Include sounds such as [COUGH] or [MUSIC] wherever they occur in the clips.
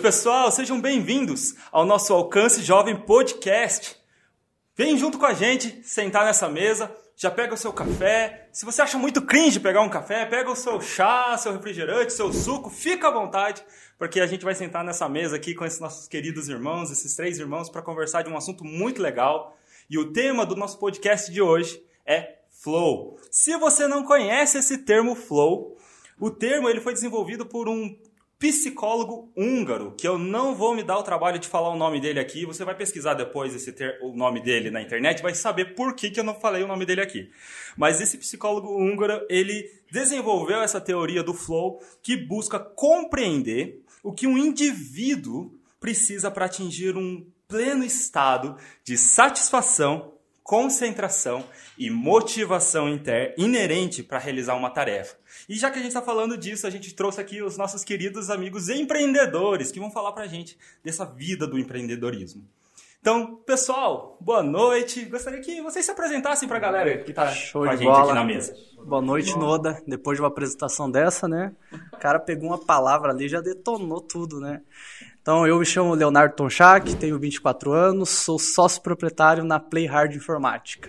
noite, pessoal. Sejam bem-vindos ao nosso Alcance Jovem Podcast. Vem junto com a gente, sentar nessa mesa, já pega o seu café. Se você acha muito cringe pegar um café, pega o seu chá, seu refrigerante, seu suco, fica à vontade, porque a gente vai sentar nessa mesa aqui com esses nossos queridos irmãos, esses três irmãos, para conversar de um assunto muito legal. E o tema do nosso podcast de hoje é flow. Se você não conhece esse termo flow, o termo ele foi desenvolvido por um psicólogo húngaro, que eu não vou me dar o trabalho de falar o nome dele aqui, você vai pesquisar depois esse ter, o nome dele na internet, vai saber por que, que eu não falei o nome dele aqui. Mas esse psicólogo húngaro, ele desenvolveu essa teoria do flow que busca compreender o que um indivíduo precisa para atingir um pleno estado de satisfação, concentração e motivação inter, inerente para realizar uma tarefa. E já que a gente está falando disso, a gente trouxe aqui os nossos queridos amigos empreendedores que vão falar para a gente dessa vida do empreendedorismo. Então, pessoal, boa noite. Gostaria que vocês se apresentassem para a galera que está com a gente bola. aqui na mesa. Boa noite, Noda. Depois de uma apresentação dessa, né? O cara pegou uma palavra ali e já detonou tudo, né? Então, eu me chamo Leonardo Tonchak, tenho 24 anos, sou sócio proprietário na Play Hard Informática.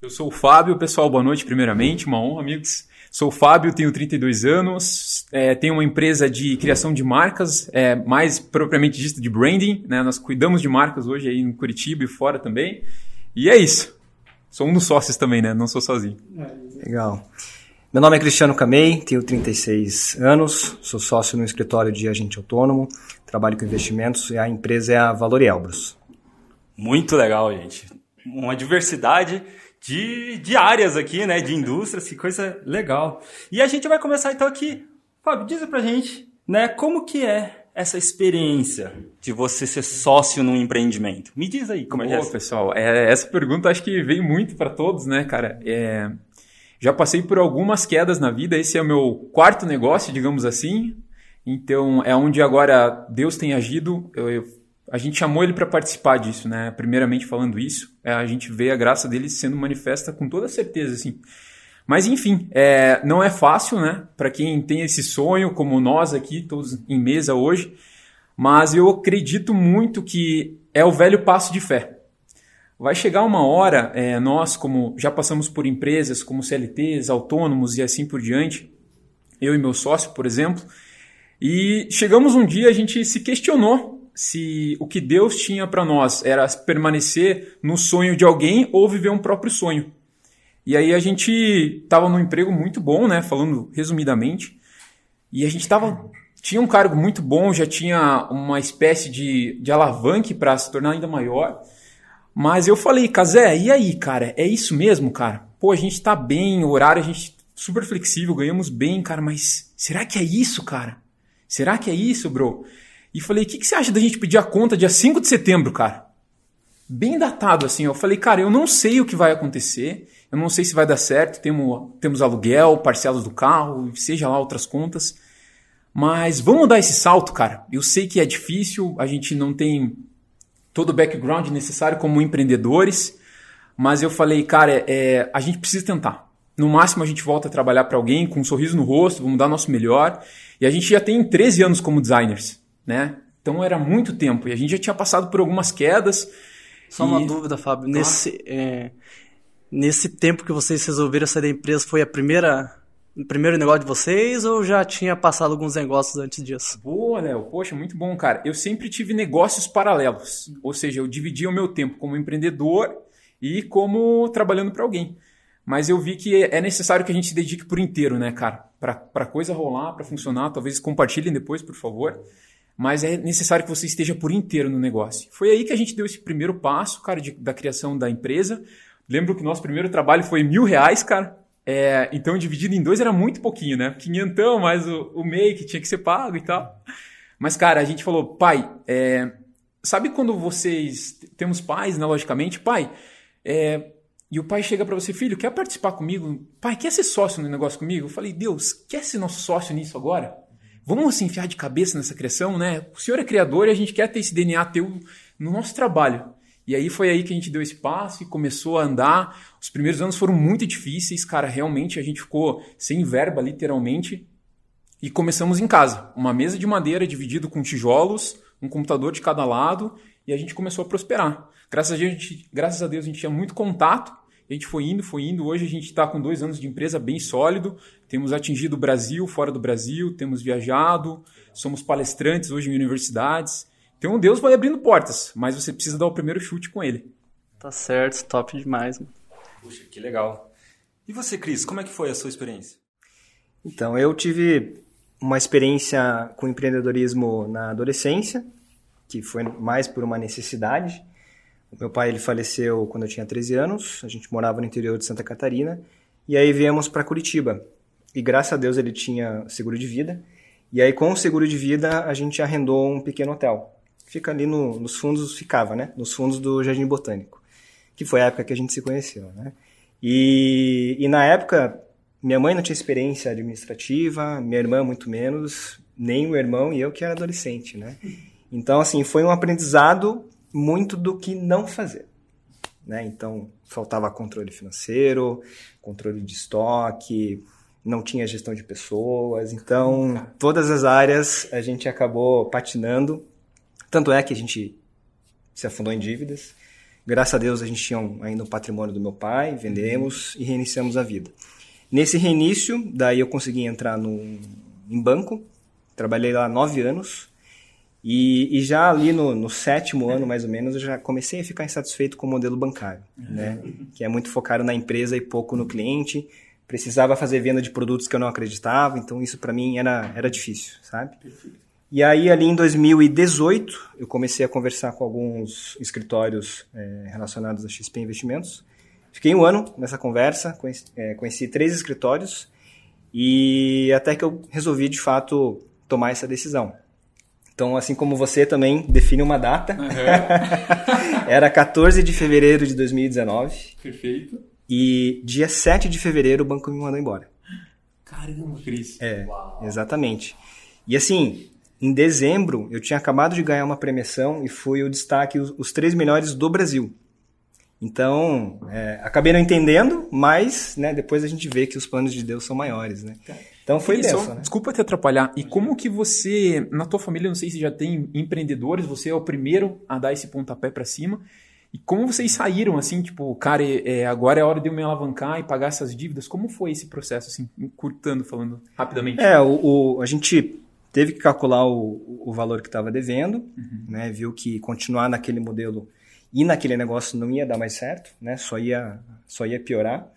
Eu sou o Fábio, pessoal, boa noite primeiramente, uma honra, amigos. Sou o Fábio, tenho 32 anos, é, tenho uma empresa de criação de marcas, é, mais propriamente dito de branding. Né? Nós cuidamos de marcas hoje aí em Curitiba e fora também. E é isso. Sou um dos sócios também, né? Não sou sozinho. Legal. Meu nome é Cristiano Camei, tenho 36 anos, sou sócio no escritório de agente autônomo, trabalho com investimentos e a empresa é a Valor Elbros. Muito legal, gente. Uma diversidade de, de áreas aqui, né? De indústrias, que coisa legal. E a gente vai começar então aqui. Fábio, diz pra gente, né? Como que é essa experiência de você ser sócio num empreendimento? Me diz aí como é que é. pessoal, é, essa pergunta acho que veio muito para todos, né, cara? É, já passei por algumas quedas na vida, esse é o meu quarto negócio, digamos assim. Então, é onde agora Deus tem agido. Eu, eu a gente chamou ele para participar disso, né? Primeiramente falando isso, é, a gente vê a graça dele sendo manifesta com toda certeza, assim. Mas enfim, é, não é fácil, né? Para quem tem esse sonho, como nós aqui, todos em mesa hoje. Mas eu acredito muito que é o velho passo de fé. Vai chegar uma hora, é, nós, como já passamos por empresas como CLTs, autônomos e assim por diante, eu e meu sócio, por exemplo, e chegamos um dia, a gente se questionou se o que Deus tinha para nós era permanecer no sonho de alguém ou viver um próprio sonho. E aí a gente estava num emprego muito bom, né? Falando resumidamente. E a gente estava tinha um cargo muito bom, já tinha uma espécie de, de alavanque para se tornar ainda maior. Mas eu falei, Casé, e aí, cara? É isso mesmo, cara? Pô, a gente tá bem, o horário a gente super flexível, ganhamos bem, cara, mas será que é isso, cara? Será que é isso, bro? E falei, o que, que você acha da gente pedir a conta dia 5 de setembro, cara? Bem datado, assim. Eu falei, cara, eu não sei o que vai acontecer, eu não sei se vai dar certo, temos, temos aluguel, parcelas do carro, seja lá outras contas. Mas vamos dar esse salto, cara. Eu sei que é difícil, a gente não tem todo o background necessário como empreendedores, mas eu falei, cara, é, a gente precisa tentar. No máximo a gente volta a trabalhar para alguém com um sorriso no rosto, vamos dar nosso melhor. E a gente já tem 13 anos como designers né? Então era muito tempo e a gente já tinha passado por algumas quedas. Só e... uma dúvida, Fábio. Nesse, é, nesse tempo que vocês resolveram sair da empresa, foi a primeira primeiro negócio de vocês ou já tinha passado alguns negócios antes disso? Boa, Léo. Poxa, muito bom, cara. Eu sempre tive negócios paralelos. Ou seja, eu dividia o meu tempo como empreendedor e como trabalhando para alguém. Mas eu vi que é necessário que a gente se dedique por inteiro, né, cara? Para coisa rolar, para funcionar. Talvez compartilhem depois, por favor mas é necessário que você esteja por inteiro no negócio. Foi aí que a gente deu esse primeiro passo, cara, de, da criação da empresa. Lembro que o nosso primeiro trabalho foi mil reais, cara. É, então, dividido em dois era muito pouquinho, né? Quinhentão, mais o, o que tinha que ser pago e tal. Mas, cara, a gente falou, pai, é, sabe quando vocês... Temos pais, né, logicamente? Pai, é, e o pai chega para você, filho, quer participar comigo? Pai, quer ser sócio no negócio comigo? Eu falei, Deus, quer ser nosso sócio nisso agora? Vamos se enfiar de cabeça nessa criação, né? O senhor é criador e a gente quer ter esse DNA teu no nosso trabalho. E aí foi aí que a gente deu esse passo e começou a andar. Os primeiros anos foram muito difíceis, cara. Realmente a gente ficou sem verba, literalmente. e começamos em casa. Uma mesa de madeira dividido com tijolos, um computador de cada lado, e a gente começou a prosperar. Graças a, gente, graças a Deus a gente tinha muito contato, a gente foi indo, foi indo. Hoje a gente está com dois anos de empresa bem sólido, temos atingido o Brasil, fora do Brasil, temos viajado, somos palestrantes hoje em universidades. Então Deus vai abrindo portas, mas você precisa dar o primeiro chute com ele. Tá certo, top demais. Mano. Puxa, que legal. E você, Cris, como é que foi a sua experiência? Então, eu tive uma experiência com empreendedorismo na adolescência, que foi mais por uma necessidade. O meu pai ele faleceu quando eu tinha 13 anos, a gente morava no interior de Santa Catarina, e aí viemos para Curitiba. E graças a Deus ele tinha seguro de vida, e aí com o seguro de vida a gente arrendou um pequeno hotel. Fica ali no, nos fundos, ficava, né? Nos fundos do Jardim Botânico, que foi a época que a gente se conheceu, né? E, e na época minha mãe não tinha experiência administrativa, minha irmã muito menos, nem o irmão e eu que era adolescente, né? Então, assim, foi um aprendizado muito do que não fazer, né? Então, faltava controle financeiro, controle de estoque, não tinha gestão de pessoas, então todas as áreas a gente acabou patinando. Tanto é que a gente se afundou em dívidas. Graças a Deus a gente tinha ainda um patrimônio do meu pai, vendemos e reiniciamos a vida. Nesse reinício, daí eu consegui entrar no, em banco, trabalhei lá nove anos, e, e já ali no, no, sétimo ano, mais ou menos, eu já comecei a ficar insatisfeito com o modelo bancário, né? que é muito focado na empresa e pouco no cliente. Precisava fazer venda de produtos que eu não acreditava, então isso para mim era, era difícil, sabe? E aí, ali em 2018, eu comecei a conversar com alguns escritórios é, relacionados a XP Investimentos, Fiquei um ano nessa conversa, conheci, é, conheci três escritórios e até que eu resolvi de fato tomar essa decisão. Então, assim como você também define uma data, uhum. [LAUGHS] era 14 de fevereiro de 2019. Perfeito. E dia 7 de fevereiro o banco me mandou embora. Caramba, Cris. É, Uau. exatamente. E assim, em dezembro eu tinha acabado de ganhar uma premiação e fui o destaque os, os três melhores do Brasil. Então, é, acabei não entendendo, mas né, depois a gente vê que os planos de Deus são maiores, né? Então foi isso. Né? Desculpa te atrapalhar. E como que você, na tua família, não sei se já tem empreendedores, você é o primeiro a dar esse pontapé para cima. E como vocês saíram, assim, tipo, cara, é, agora é a hora de eu me alavancar e pagar essas dívidas? Como foi esse processo, assim, encurtando, falando rapidamente? É, o, o a gente teve que calcular o, o valor que estava devendo, uhum. né? Viu que continuar naquele modelo e naquele negócio não ia dar mais certo, né? Só ia, só ia piorar.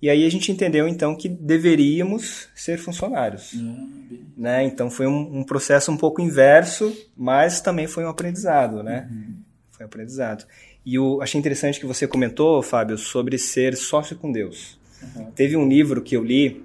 E aí a gente entendeu então que deveríamos ser funcionários, uhum. né? Então foi um, um, processo um pouco inverso, mas também foi um aprendizado, né? Uhum. Foi um aprendizado. E o, achei interessante que você comentou, Fábio, sobre ser sócio com Deus. Uhum. Teve um livro que eu li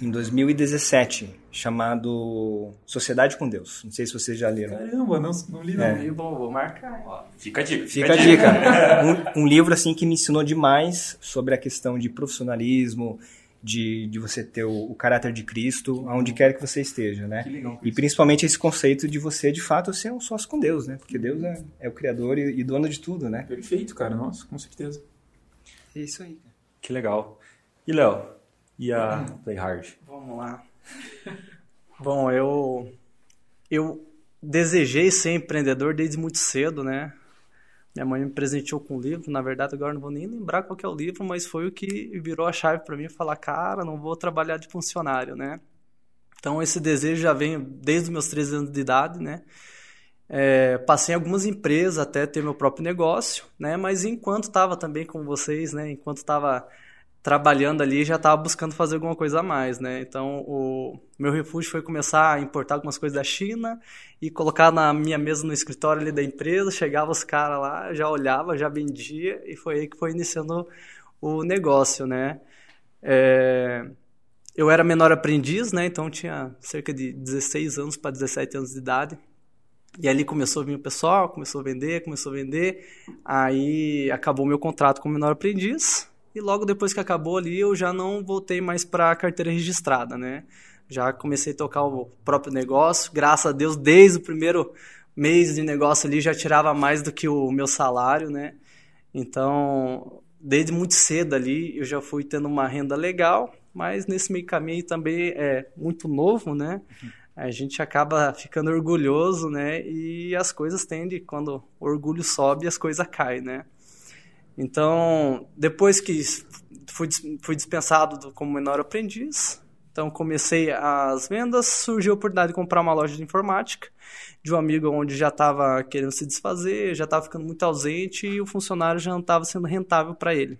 em 2017, chamado Sociedade com Deus. Não sei se vocês já leram. Caramba, não, não li não. É. Bom, vou marcar. Fica a dica. Fica, a dica. [LAUGHS] um, um, livro assim que me ensinou demais sobre a questão de profissionalismo, de, de você ter o, o caráter de Cristo, aonde quer que você esteja, né? Legal, e principalmente esse conceito de você, de fato, ser um sócio com Deus, né? Porque Deus é, é o Criador e, e, dono de tudo, né? Perfeito, cara. Nossa, com certeza. É isso aí. Que legal. E, Léo, e a Play Hard? Vamos lá. [LAUGHS] Bom, eu eu desejei ser empreendedor desde muito cedo, né? Minha mãe me presenteou com um livro, na verdade agora não vou nem lembrar qual é o livro, mas foi o que virou a chave para mim falar, cara, não vou trabalhar de funcionário, né? Então esse desejo já vem desde os meus 13 anos de idade, né? É, passei em algumas empresas até ter meu próprio negócio, né? Mas enquanto estava também com vocês, né? Enquanto estava trabalhando ali já estava buscando fazer alguma coisa a mais, né? Então, o meu refúgio foi começar a importar algumas coisas da China e colocar na minha mesa no escritório ali da empresa, chegava os caras lá, já olhava, já vendia e foi aí que foi iniciando o negócio, né? É... Eu era menor aprendiz, né? Então tinha cerca de 16 anos para 17 anos de idade. E ali começou a vir o pessoal, começou a vender, começou a vender. Aí acabou meu contrato como menor aprendiz e logo depois que acabou ali eu já não voltei mais para a carteira registrada, né? Já comecei a tocar o próprio negócio, graças a Deus, desde o primeiro mês de negócio ali já tirava mais do que o meu salário, né? Então, desde muito cedo ali eu já fui tendo uma renda legal mas nesse meio caminho também é muito novo, né? A gente acaba ficando orgulhoso, né? E as coisas tendem, quando o orgulho sobe, as coisas caem, né? Então, depois que fui, fui dispensado do, como menor aprendiz, então comecei as vendas, surgiu a oportunidade de comprar uma loja de informática de um amigo onde já estava querendo se desfazer, já estava ficando muito ausente e o funcionário já não estava sendo rentável para ele.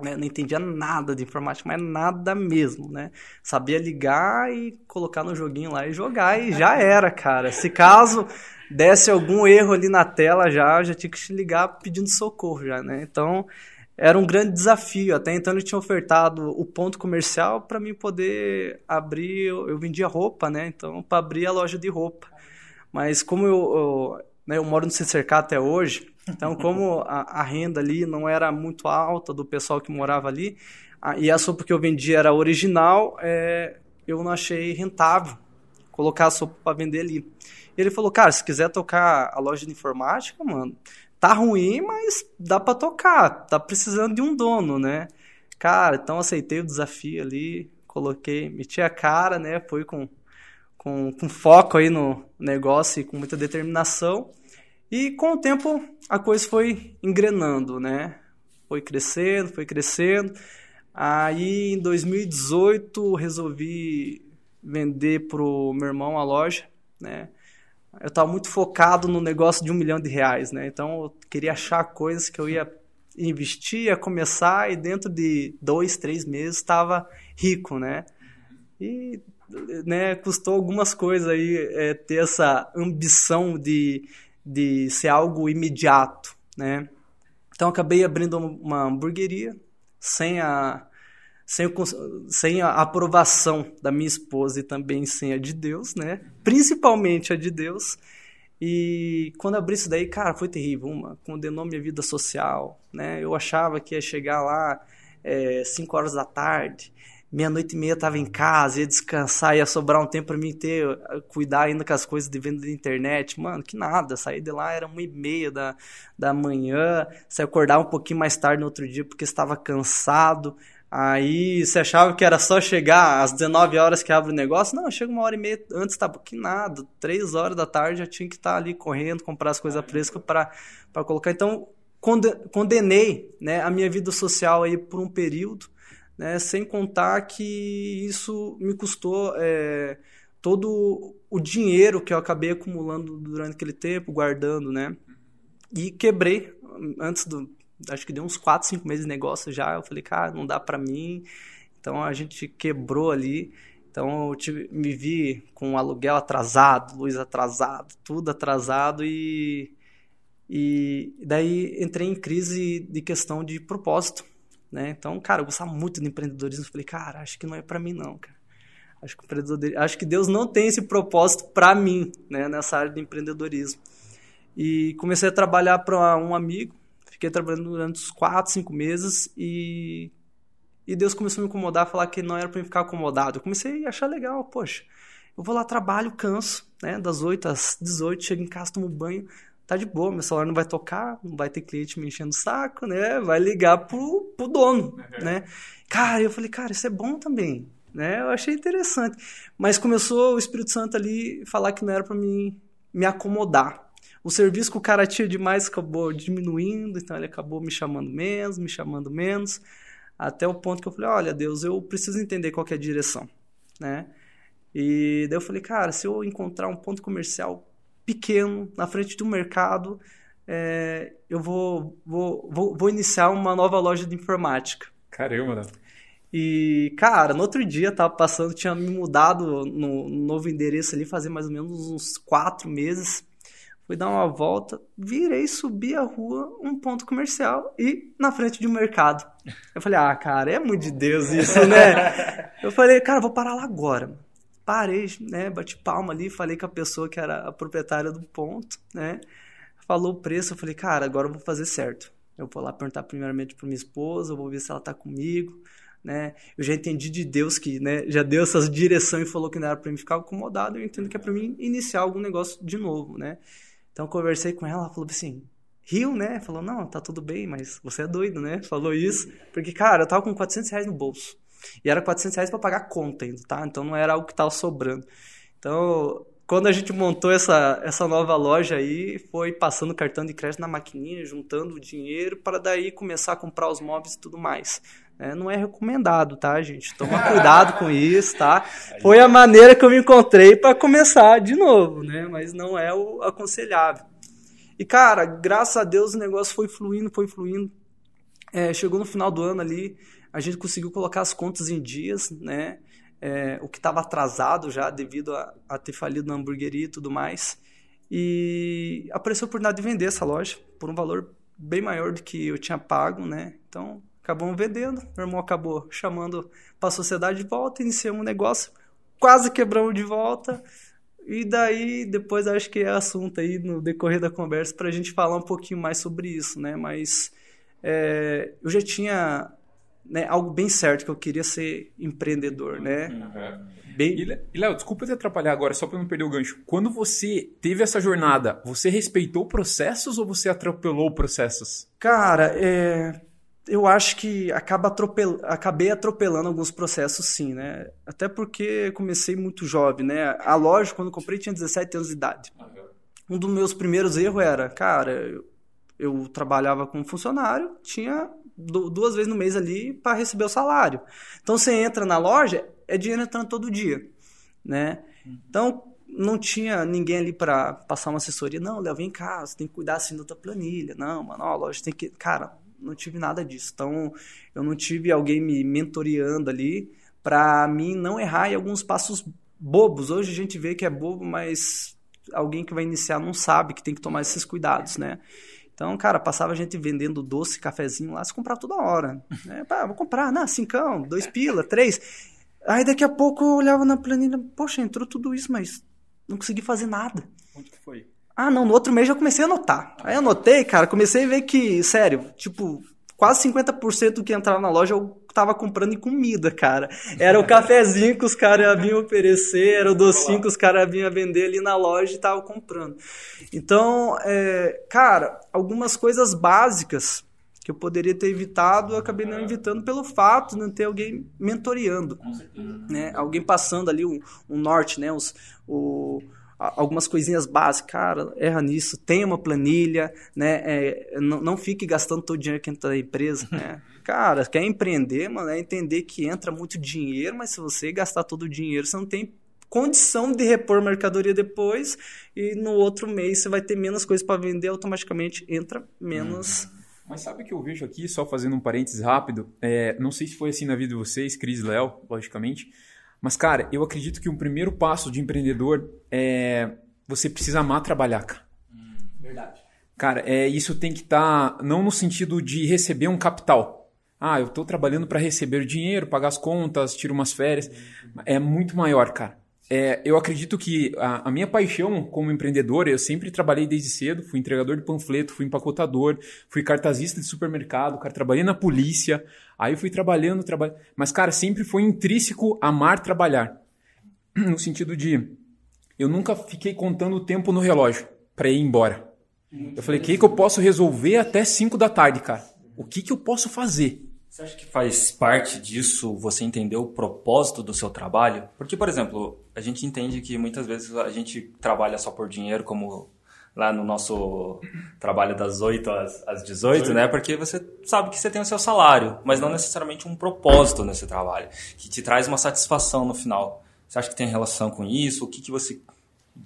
Eu não entendia nada de informática, mas nada mesmo, né? Sabia ligar e colocar no joguinho lá e jogar e já era, cara. Se caso desse algum erro ali na tela já, já tinha que te ligar pedindo socorro já, né? Então, era um grande desafio. Até então ele tinha ofertado o ponto comercial para mim poder abrir, eu, eu vendia roupa, né? Então, para abrir a loja de roupa. Mas como eu, eu, né, eu moro no Cercado até hoje, então como a, a, renda ali não era muito alta do pessoal que morava ali, e a sopa que eu vendia era original, é, eu não achei rentável colocar a sopa para vender ali. Ele falou, cara, se quiser tocar a loja de informática, mano, tá ruim, mas dá para tocar, tá precisando de um dono, né? Cara, então aceitei o desafio ali, coloquei, meti a cara, né? Foi com com, com foco aí no negócio e com muita determinação. E com o tempo a coisa foi engrenando, né? Foi crescendo, foi crescendo. Aí em 2018 resolvi vender pro meu irmão a loja, né? Eu estava muito focado no negócio de um milhão de reais, né? Então eu queria achar coisas que eu ia investir, ia começar e dentro de dois, três meses estava rico, né? E né, custou algumas coisas aí é, ter essa ambição de, de ser algo imediato, né? Então acabei abrindo uma hamburgueria sem a sem, o, sem a aprovação da minha esposa e também sem a de Deus, né? Principalmente a de Deus. E quando abri isso daí, cara, foi terrível. Uma, condenou minha vida social, né? Eu achava que ia chegar lá 5 é, horas da tarde, meia-noite e meia estava em casa, ia descansar, ia sobrar um tempo para mim ter, cuidar ainda com as coisas de venda da internet. Mano, que nada, saí de lá, era uma e meia da, da manhã, você acordava um pouquinho mais tarde no outro dia porque estava cansado. Aí você achava que era só chegar às 19 horas que abre o negócio? Não, chega uma hora e meia antes, tá que nada. Três horas da tarde já tinha que estar tá ali correndo, comprar as coisas frescas para colocar. Então, condenei né, a minha vida social aí por um período né? sem contar que isso me custou é, todo o dinheiro que eu acabei acumulando durante aquele tempo, guardando, né? E quebrei antes do. Acho que deu uns 4, 5 meses de negócio já. Eu falei, cara, não dá para mim. Então a gente quebrou ali. Então eu tive, me vi com aluguel atrasado, luz atrasado, tudo atrasado e. E daí entrei em crise de questão de propósito. Né? Então, cara, eu gostava muito de empreendedorismo. Falei, cara, acho que não é para mim não, cara. Acho que, acho que Deus não tem esse propósito para mim, né, nessa área de empreendedorismo. E comecei a trabalhar para um amigo. Fiquei trabalhando durante uns 4, 5 meses e e Deus começou a me incomodar, falar que não era para mim ficar acomodado. Eu comecei a achar legal, poxa. Eu vou lá, trabalho, canso, né? Das 8 às 18, chego em casa, tomo banho, tá de boa, meu celular não vai tocar, não vai ter cliente me enchendo o saco, né? Vai ligar pro, pro dono, uhum. né? Cara, eu falei, cara, isso é bom também, né? Eu achei interessante. Mas começou o Espírito Santo ali falar que não era para mim me acomodar. O serviço que o cara tinha demais acabou diminuindo, então ele acabou me chamando menos, me chamando menos, até o ponto que eu falei, olha, Deus, eu preciso entender qual é a direção, né? E daí eu falei, cara, se eu encontrar um ponto comercial pequeno, na frente do mercado, é, eu vou, vou, vou, vou, iniciar uma nova loja de informática. Caramba, né? E, cara, no outro dia tava passando, tinha me mudado no, no novo endereço ali, fazer mais ou menos uns quatro meses. Fui dar uma volta, virei, subi a rua, um ponto comercial e na frente de um mercado. Eu falei, ah, cara, é muito de Deus isso, né? [LAUGHS] Eu falei, cara, vou parar lá agora parei, né, bati palma ali, falei com a pessoa que era a proprietária do ponto, né, falou o preço, eu falei, cara, agora eu vou fazer certo. Eu vou lá perguntar primeiramente para minha esposa, eu vou ver se ela tá comigo, né? Eu já entendi de Deus que, né, já deu essa direção e falou que não era para mim ficar acomodado, eu entendo que é para mim iniciar algum negócio de novo, né? Então eu conversei com ela, ela falou assim: riu, né? Falou, não, tá tudo bem, mas você é doido, né? Falou isso. Porque, cara, eu tava com 400 reais no bolso. E era 400 reais para pagar conta ainda, tá? Então não era algo que tava sobrando. Então, quando a gente montou essa, essa nova loja aí, foi passando cartão de crédito na maquininha, juntando o dinheiro para daí começar a comprar os móveis e tudo mais. É, não é recomendado, tá, gente? Toma cuidado com isso, tá? Foi a maneira que eu me encontrei para começar de novo, né? Mas não é o aconselhável. E, cara, graças a Deus o negócio foi fluindo, foi fluindo. É, chegou no final do ano ali, a gente conseguiu colocar as contas em dias, né? é, o que estava atrasado já devido a, a, ter falido na hamburgueria e tudo mais. E apareceu a oportunidade de vender essa loja por um valor bem maior do que eu tinha pago, né? Então acabamos vendendo. Meu irmão acabou chamando para a sociedade de volta, iniciamos um negócio, quase quebramos de volta. E daí, depois acho que é assunto aí no decorrer da conversa para a gente falar um pouquinho mais sobre isso, né? Mas é, eu já tinha né, algo bem certo, que eu queria ser empreendedor, né? Uhum. Bem... E, Léo, desculpa te atrapalhar agora, só para não perder o gancho. Quando você teve essa jornada, você respeitou processos ou você atropelou processos? Cara, é... eu acho que acaba atropel... acabei atropelando alguns processos sim, né? Até porque comecei muito jovem, né? A loja, quando comprei, tinha 17 anos de idade. Uhum. Um dos meus primeiros erros era, cara, eu, eu trabalhava como funcionário, tinha duas vezes no mês ali para receber o salário. Então você entra na loja, é dinheiro entrando todo dia, né? Então não tinha ninguém ali para passar uma assessoria. Não, Léo, vem cá, você tem que cuidar assim da tua planilha. Não, mano, ó, a loja tem que. Cara, não tive nada disso. Então eu não tive alguém me mentoreando ali para mim não errar em alguns passos bobos. Hoje a gente vê que é bobo, mas alguém que vai iniciar não sabe que tem que tomar esses cuidados, né? Então, cara, passava a gente vendendo doce, cafezinho lá, se comprava toda hora. É, pá, vou comprar, não, cincão, dois pila, três. Aí daqui a pouco eu olhava na planilha, poxa, entrou tudo isso, mas não consegui fazer nada. Onde que foi? Ah, não, no outro mês já comecei a anotar. Aí eu anotei, cara, comecei a ver que, sério, tipo, quase 50% do que entrava na loja eu tava comprando em comida, cara. Era o cafezinho que os caras vinham oferecer, era o docinho que os caras vinham vender ali na loja e tava comprando. Então, é, cara, algumas coisas básicas que eu poderia ter evitado, eu acabei não evitando pelo fato de não ter alguém mentoreando. Né? Alguém passando ali um, um norte, né? Os, o, algumas coisinhas básicas, cara, erra nisso, tenha uma planilha, né? É, não, não fique gastando todo o dinheiro que entra na empresa, [LAUGHS] né? Cara, quer empreender, mano, é entender que entra muito dinheiro, mas se você gastar todo o dinheiro, você não tem condição de repor mercadoria depois e no outro mês você vai ter menos coisas para vender, automaticamente entra menos. Uhum. Mas sabe o que eu vejo aqui, só fazendo um parênteses rápido? É, não sei se foi assim na vida de vocês, Cris Léo, logicamente, mas, cara, eu acredito que um primeiro passo de empreendedor é você precisa amar trabalhar, cara. Hum, verdade. Cara, é, isso tem que estar tá, não no sentido de receber um capital. Ah, eu estou trabalhando para receber dinheiro, pagar as contas, tiro umas férias. É muito maior, cara. É, eu acredito que a, a, minha paixão como empreendedor, eu sempre trabalhei desde cedo, fui entregador de panfleto, fui empacotador, fui cartazista de supermercado, cara, trabalhei na polícia, aí fui trabalhando, trabalhando, mas cara, sempre foi intrínseco amar trabalhar. [CLEARS THROAT] No sentido de eu nunca fiquei contando o tempo no relógio para ir embora. Eu falei, o que, que eu posso resolver até 5 da tarde, cara? O que, que eu posso fazer? Você acha que faz parte disso você entender o propósito do seu trabalho? Porque, por exemplo, a gente entende que muitas vezes a gente trabalha só por dinheiro, como lá no nosso trabalho das 8 às, às 18, né? Porque você sabe que você tem o seu salário, mas não necessariamente um propósito nesse trabalho, que te traz uma satisfação no final. Você acha que tem relação com isso? O que, que você.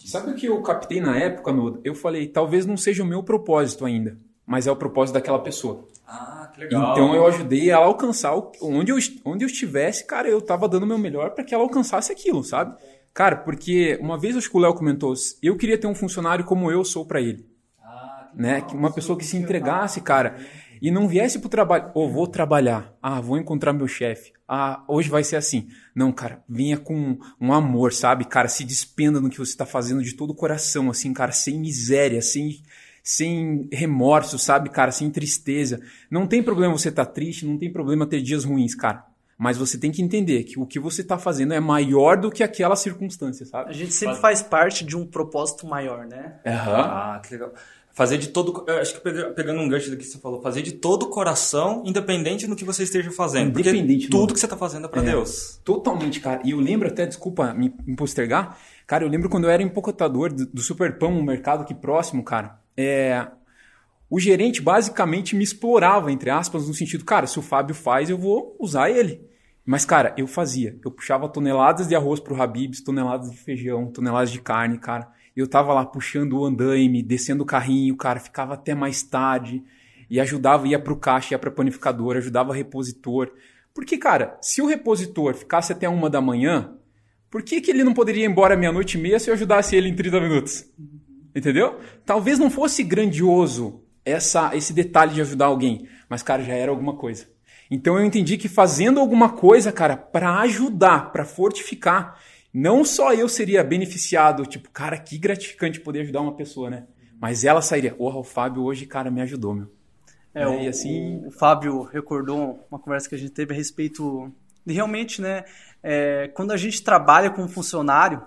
Sabe o que eu captei na época, Nudo? Eu falei, talvez não seja o meu propósito ainda, mas é o propósito daquela pessoa. Ah, que legal. Então eu ajudei ela a alcançar o, onde, eu, onde eu estivesse, cara, eu tava dando o meu melhor para que ela alcançasse aquilo, sabe? Cara, porque uma vez acho que o Léo comentou, eu queria ter um funcionário como eu sou para ele. Ah, né? Uma pessoa que se entregasse, cara, e não viesse pro trabalho, ou oh, vou trabalhar, ah, vou encontrar meu chefe, ah, hoje vai ser assim. Não, cara, vinha com um amor, sabe? Cara, se despenda no que você tá fazendo de todo o coração, assim, cara, sem miséria, sem sem remorso, sabe, cara, sem tristeza. Não tem problema você estar tá triste, não tem problema ter dias ruins, cara. Mas você tem que entender que o que você está fazendo é maior do que aquela circunstância, sabe? A gente sempre faz parte de um propósito maior, né? Uhum. Ah, que legal. Fazer de todo. Acho que pegando um gancho do que você falou, fazer de todo o coração, independente do que você esteja fazendo. Independente. Tudo que você está fazendo é para Deus. Totalmente, cara. E eu lembro até, desculpa me, me postergar, cara, eu lembro quando eu era empacotador do, do Superpão, um mercado aqui próximo, cara. É, o gerente basicamente me explorava, entre aspas, no sentido, cara, se o Fábio faz, eu vou usar ele. Mas, cara, eu fazia. Eu puxava toneladas de arroz pro Habibs, toneladas de feijão, toneladas de carne, cara. Eu tava lá puxando o andaime, descendo o carrinho, cara, ficava até mais tarde e ajudava, ia pro caixa, ia pra panificadora, ajudava o repositor. Porque, cara, se o repositor ficasse até uma da manhã, por que, que ele não poderia ir embora meia-noite e meia se eu ajudasse ele em 30 minutos? Entendeu? Talvez não fosse grandioso essa, esse detalhe de ajudar alguém, mas, cara, já era alguma coisa. Então eu entendi que fazendo alguma coisa, cara, para ajudar, para fortificar, não só eu seria beneficiado, tipo, cara, que gratificante poder ajudar uma pessoa, né? Mas ela sairia, porra, o Fábio hoje, cara, me ajudou, meu. É, o, e assim... o Fábio recordou uma conversa que a gente teve a respeito de realmente, né, é, quando a gente trabalha com um funcionário,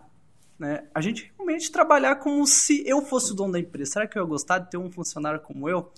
né, a gente realmente trabalhar como se eu fosse o dono da empresa. Será que eu ia gostar de ter um funcionário como eu?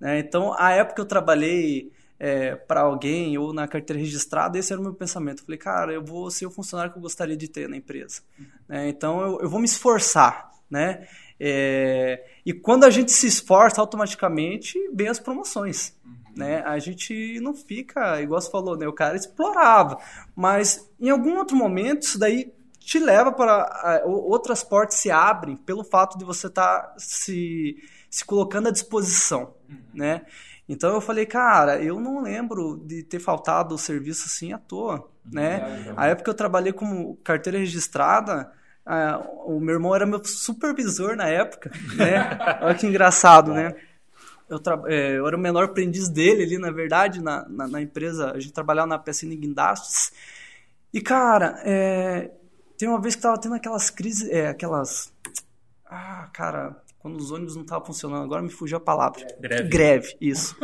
Né, então, a época que eu trabalhei é, para alguém ou na carteira registrada, esse era o meu pensamento. Eu falei, cara, eu vou ser o funcionário que eu gostaria de ter na empresa. Uhum. então eu, eu, vou me esforçar, né? É, e quando a gente se esforça, automaticamente vem as promoções. Uhum. Né? A gente não fica, igual você falou, né? o cara explorava. Mas em algum outro momento, isso daí te leva para. Outras portas se abrem pelo fato de você estar tá se, se colocando à disposição. Uhum. Né? Então eu falei, cara, eu não lembro de ter faltado o serviço assim à toa, né? É, a época eu trabalhei como carteira registrada, o meu irmão era meu supervisor na época, né? [LAUGHS] Olha que engraçado, né? Eu, é, eu, era o menor aprendiz dele ali, na verdade, na, na, na empresa. A gente trabalhava na PSN Guindastes. E, cara, é, tem uma vez que tava tendo aquelas crises, é, aquelas... Ah, cara, quando os ônibus não estavam funcionando. Agora me fugiu a palavra. Greve. Greve, isso.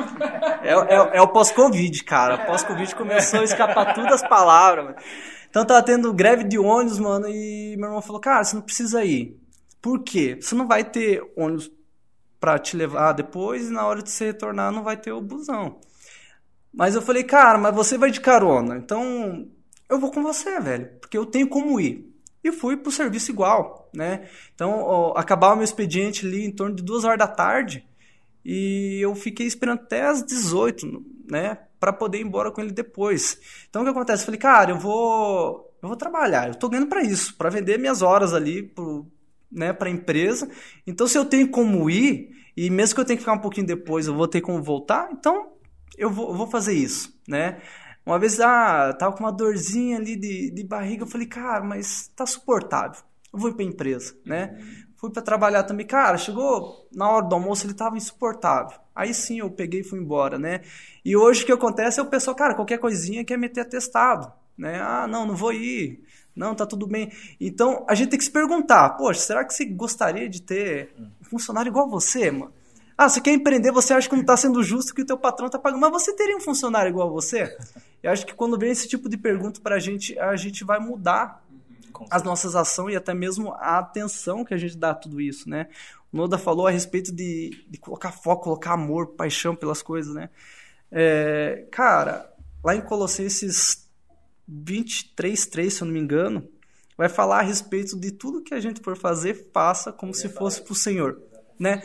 é, é, é, o pós-Covid, cara. Pós-Covid começou a escapar tudo as palavras. Mano. Então tava tendo greve de ônibus, mano, e meu irmão falou, cara, você não precisa ir. Por quê? Você não vai ter ônibus para te levar depois e na hora de você retornar não vai ter o busão. Mas eu falei, cara, mas você vai de carona, então eu vou com você, velho, porque eu tenho como ir e fui pro serviço igual, né? Então, ó, acabava meu expediente ali em torno de duas horas da tarde e eu fiquei esperando até as 18, né? Para poder ir embora com ele depois. Então, o que acontece? Eu falei, cara, eu vou, eu vou trabalhar, eu tô ganhando para isso, para vender minhas horas ali pro, né, para a empresa. Então, se eu tenho como ir e mesmo que eu tenha que ficar um pouquinho depois, eu vou ter como voltar, então eu vou, eu vou fazer isso, né? Uma vez, ah, tava com uma dorzinha ali de, de barriga, eu falei, cara, mas tá suportável. Eu vou ir pra empresa, né? Fui para trabalhar também. Cara, chegou na hora do almoço, ele tava insuportável. Aí sim eu peguei e fui embora, né? E hoje o que acontece é o pessoal, cara, qualquer coisinha quer meter atestado, né? Ah, não, não vou ir. Não, tá tudo bem. Então a gente tem que se perguntar: poxa, será que você gostaria de ter um funcionário igual você, mano? Ah, você quer empreender, você acha que não está sendo justo que o teu patrão está pagando, mas você teria um funcionário igual a você? Eu acho que quando vem esse tipo de pergunta para a gente, a gente vai mudar as nossas ações e até mesmo a atenção que a gente dá a tudo isso, né? O Noda falou a respeito de, de colocar foco, colocar amor, paixão pelas coisas, né? É, cara, lá em Colossenses 23, 3, se eu não me engano, vai falar a respeito de tudo que a gente for fazer, faça como se fosse para o Senhor né?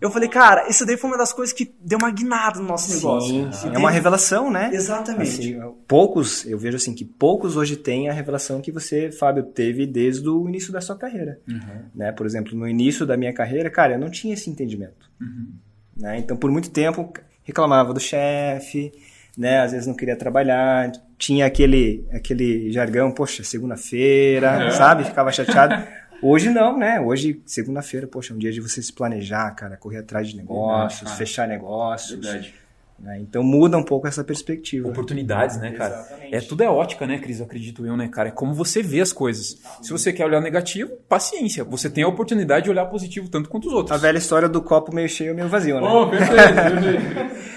Eu falei, cara, isso daí foi uma das coisas que deu uma guinada no nosso negócio. Sim, É uma revelação, né? Exatamente. Assim, poucos, eu vejo assim, que poucos hoje têm a revelação que você, Fábio, teve desde o início da sua carreira. Uhum. Né? Por exemplo, no início da minha carreira, cara, eu não tinha esse entendimento. Uhum. Né? Então, por muito tempo, reclamava do chefe, né? Às vezes não queria trabalhar, tinha aquele, aquele jargão, poxa, segunda-feira, uhum. sabe? Ficava chateado. [LAUGHS] Hoje não, né? Hoje, segunda-feira, poxa, é um dia de você se planejar, cara, correr atrás de negócios, Verdade, fechar negócios. Verdade. Né? Então muda um pouco essa perspectiva. Oportunidades, né, cara? Exatamente. É tudo é ótica, né, Cris? Eu acredito eu, né, cara? É como você vê as coisas. Se você quer olhar negativo, paciência. Você tem a oportunidade de olhar positivo tanto quanto os outros. A velha história do copo meio cheio meio vazio, né? Oh, perfeito, [LAUGHS]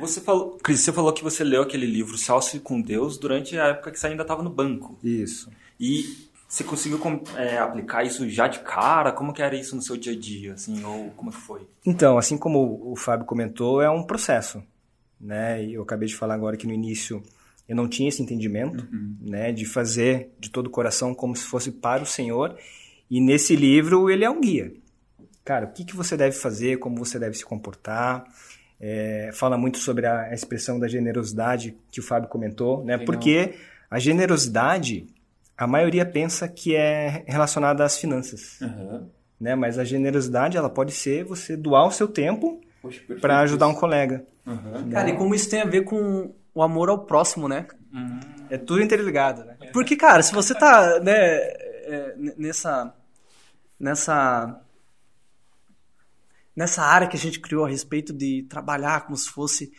Você falou, Cris, você falou que você leu aquele livro Salse com Deus durante a época que você ainda estava no banco. Isso. E você conseguiu é, aplicar isso já de cara? Como que era isso no seu dia a dia, assim, ou como que foi? Então, assim como o Fábio comentou, é um processo, né? E eu acabei de falar agora que no início eu não tinha esse entendimento, uhum. né, de fazer de todo o coração como se fosse para o Senhor. E nesse livro ele é um guia. Cara, o que, que você deve fazer, como você deve se comportar. É, fala muito sobre a expressão da generosidade que o Fábio comentou, né? Porque a generosidade a maioria pensa que é relacionada às finanças, uhum. né? Mas a generosidade ela pode ser você doar o seu tempo para ajudar um colega. Uhum. Cara, e como isso tem a ver com o amor ao próximo, né? Uhum. É tudo interligado, né? Porque, cara, se você tá, né, é, nessa nessa nessa área que a gente criou a respeito de trabalhar como se fosse,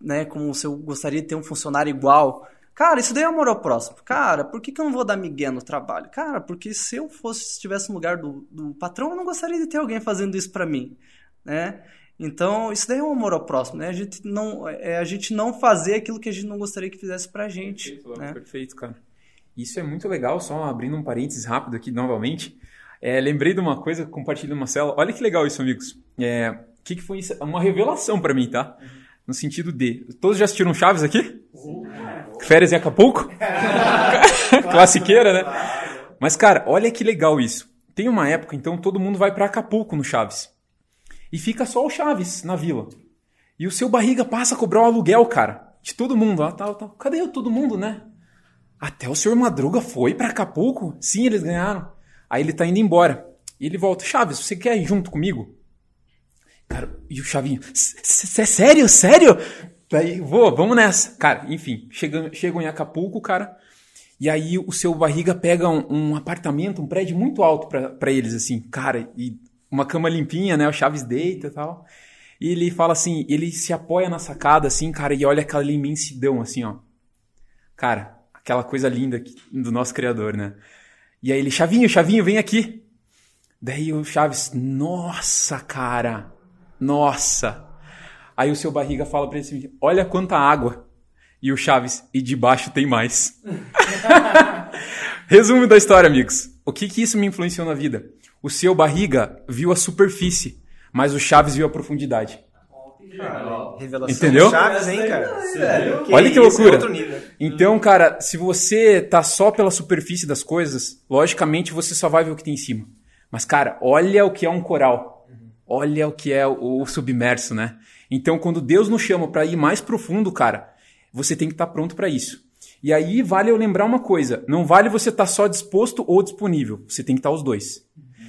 né, como se eu gostaria de ter um funcionário igual, Cara, isso daí é amor ao próximo. Cara, por que, que eu não vou dar migué no trabalho? Cara, porque se eu fosse, estivesse no lugar do, do patrão, eu não gostaria de ter alguém fazendo isso para mim, né? Então, isso daí é um amor ao próximo, né? A gente não, é a gente não fazer aquilo que a gente não gostaria que fizesse pra gente. Perfeito, né? perfeito cara. Isso é muito legal, só abrindo um parênteses rápido aqui novamente. É, lembrei de uma coisa, compartilhei uma cela. Olha que legal isso, amigos. É, que, que foi isso? Uma revelação para mim, tá? Uhum. No sentido de. Todos já assistiram Chaves aqui? Uhum. Férias em Acapulco? [LAUGHS] Classiqueira, né? Mas, cara, olha que legal isso. Tem uma época, então, todo mundo vai para Acapulco no Chaves. E fica só o Chaves na vila. E o seu barriga passa a cobrar o aluguel, cara. De todo mundo. Ah, tal, tal. Cadê todo mundo, né? Até o senhor Madruga foi para Acapulco? Sim, eles ganharam. Aí ele tá indo embora. E ele volta. Chaves, você quer ir junto comigo? Cara, e o Chavinho, sério? Sério? Daí, vou, vamos nessa. Cara, enfim, chegam, chegam em Acapulco, cara. E aí o seu barriga pega um, um apartamento, um prédio muito alto para eles, assim, cara, e uma cama limpinha, né? O Chaves deita e tal. E ele fala assim, ele se apoia na sacada, assim, cara, e olha aquela imensidão, assim, ó. Cara, aquela coisa linda do nosso Criador, né? E aí ele, Chavinho, Chavinho, vem aqui. Daí o Chaves, nossa, cara, nossa. Aí o seu barriga fala para ele assim: Olha quanta água. E o Chaves, e debaixo tem mais. [LAUGHS] Resumo da história, amigos. O que, que isso me influenciou na vida? O seu barriga viu a superfície, mas o Chaves viu a profundidade. revelação Entendeu? Chaves, hein, cara? Olha que loucura. É então, cara, se você tá só pela superfície das coisas, logicamente você só vai ver o que tem em cima. Mas, cara, olha o que é um coral. Olha o que é o submerso, né? Então, quando Deus nos chama para ir mais profundo, cara, você tem que estar tá pronto para isso. E aí vale eu lembrar uma coisa: não vale você estar tá só disposto ou disponível. Você tem que estar tá os dois.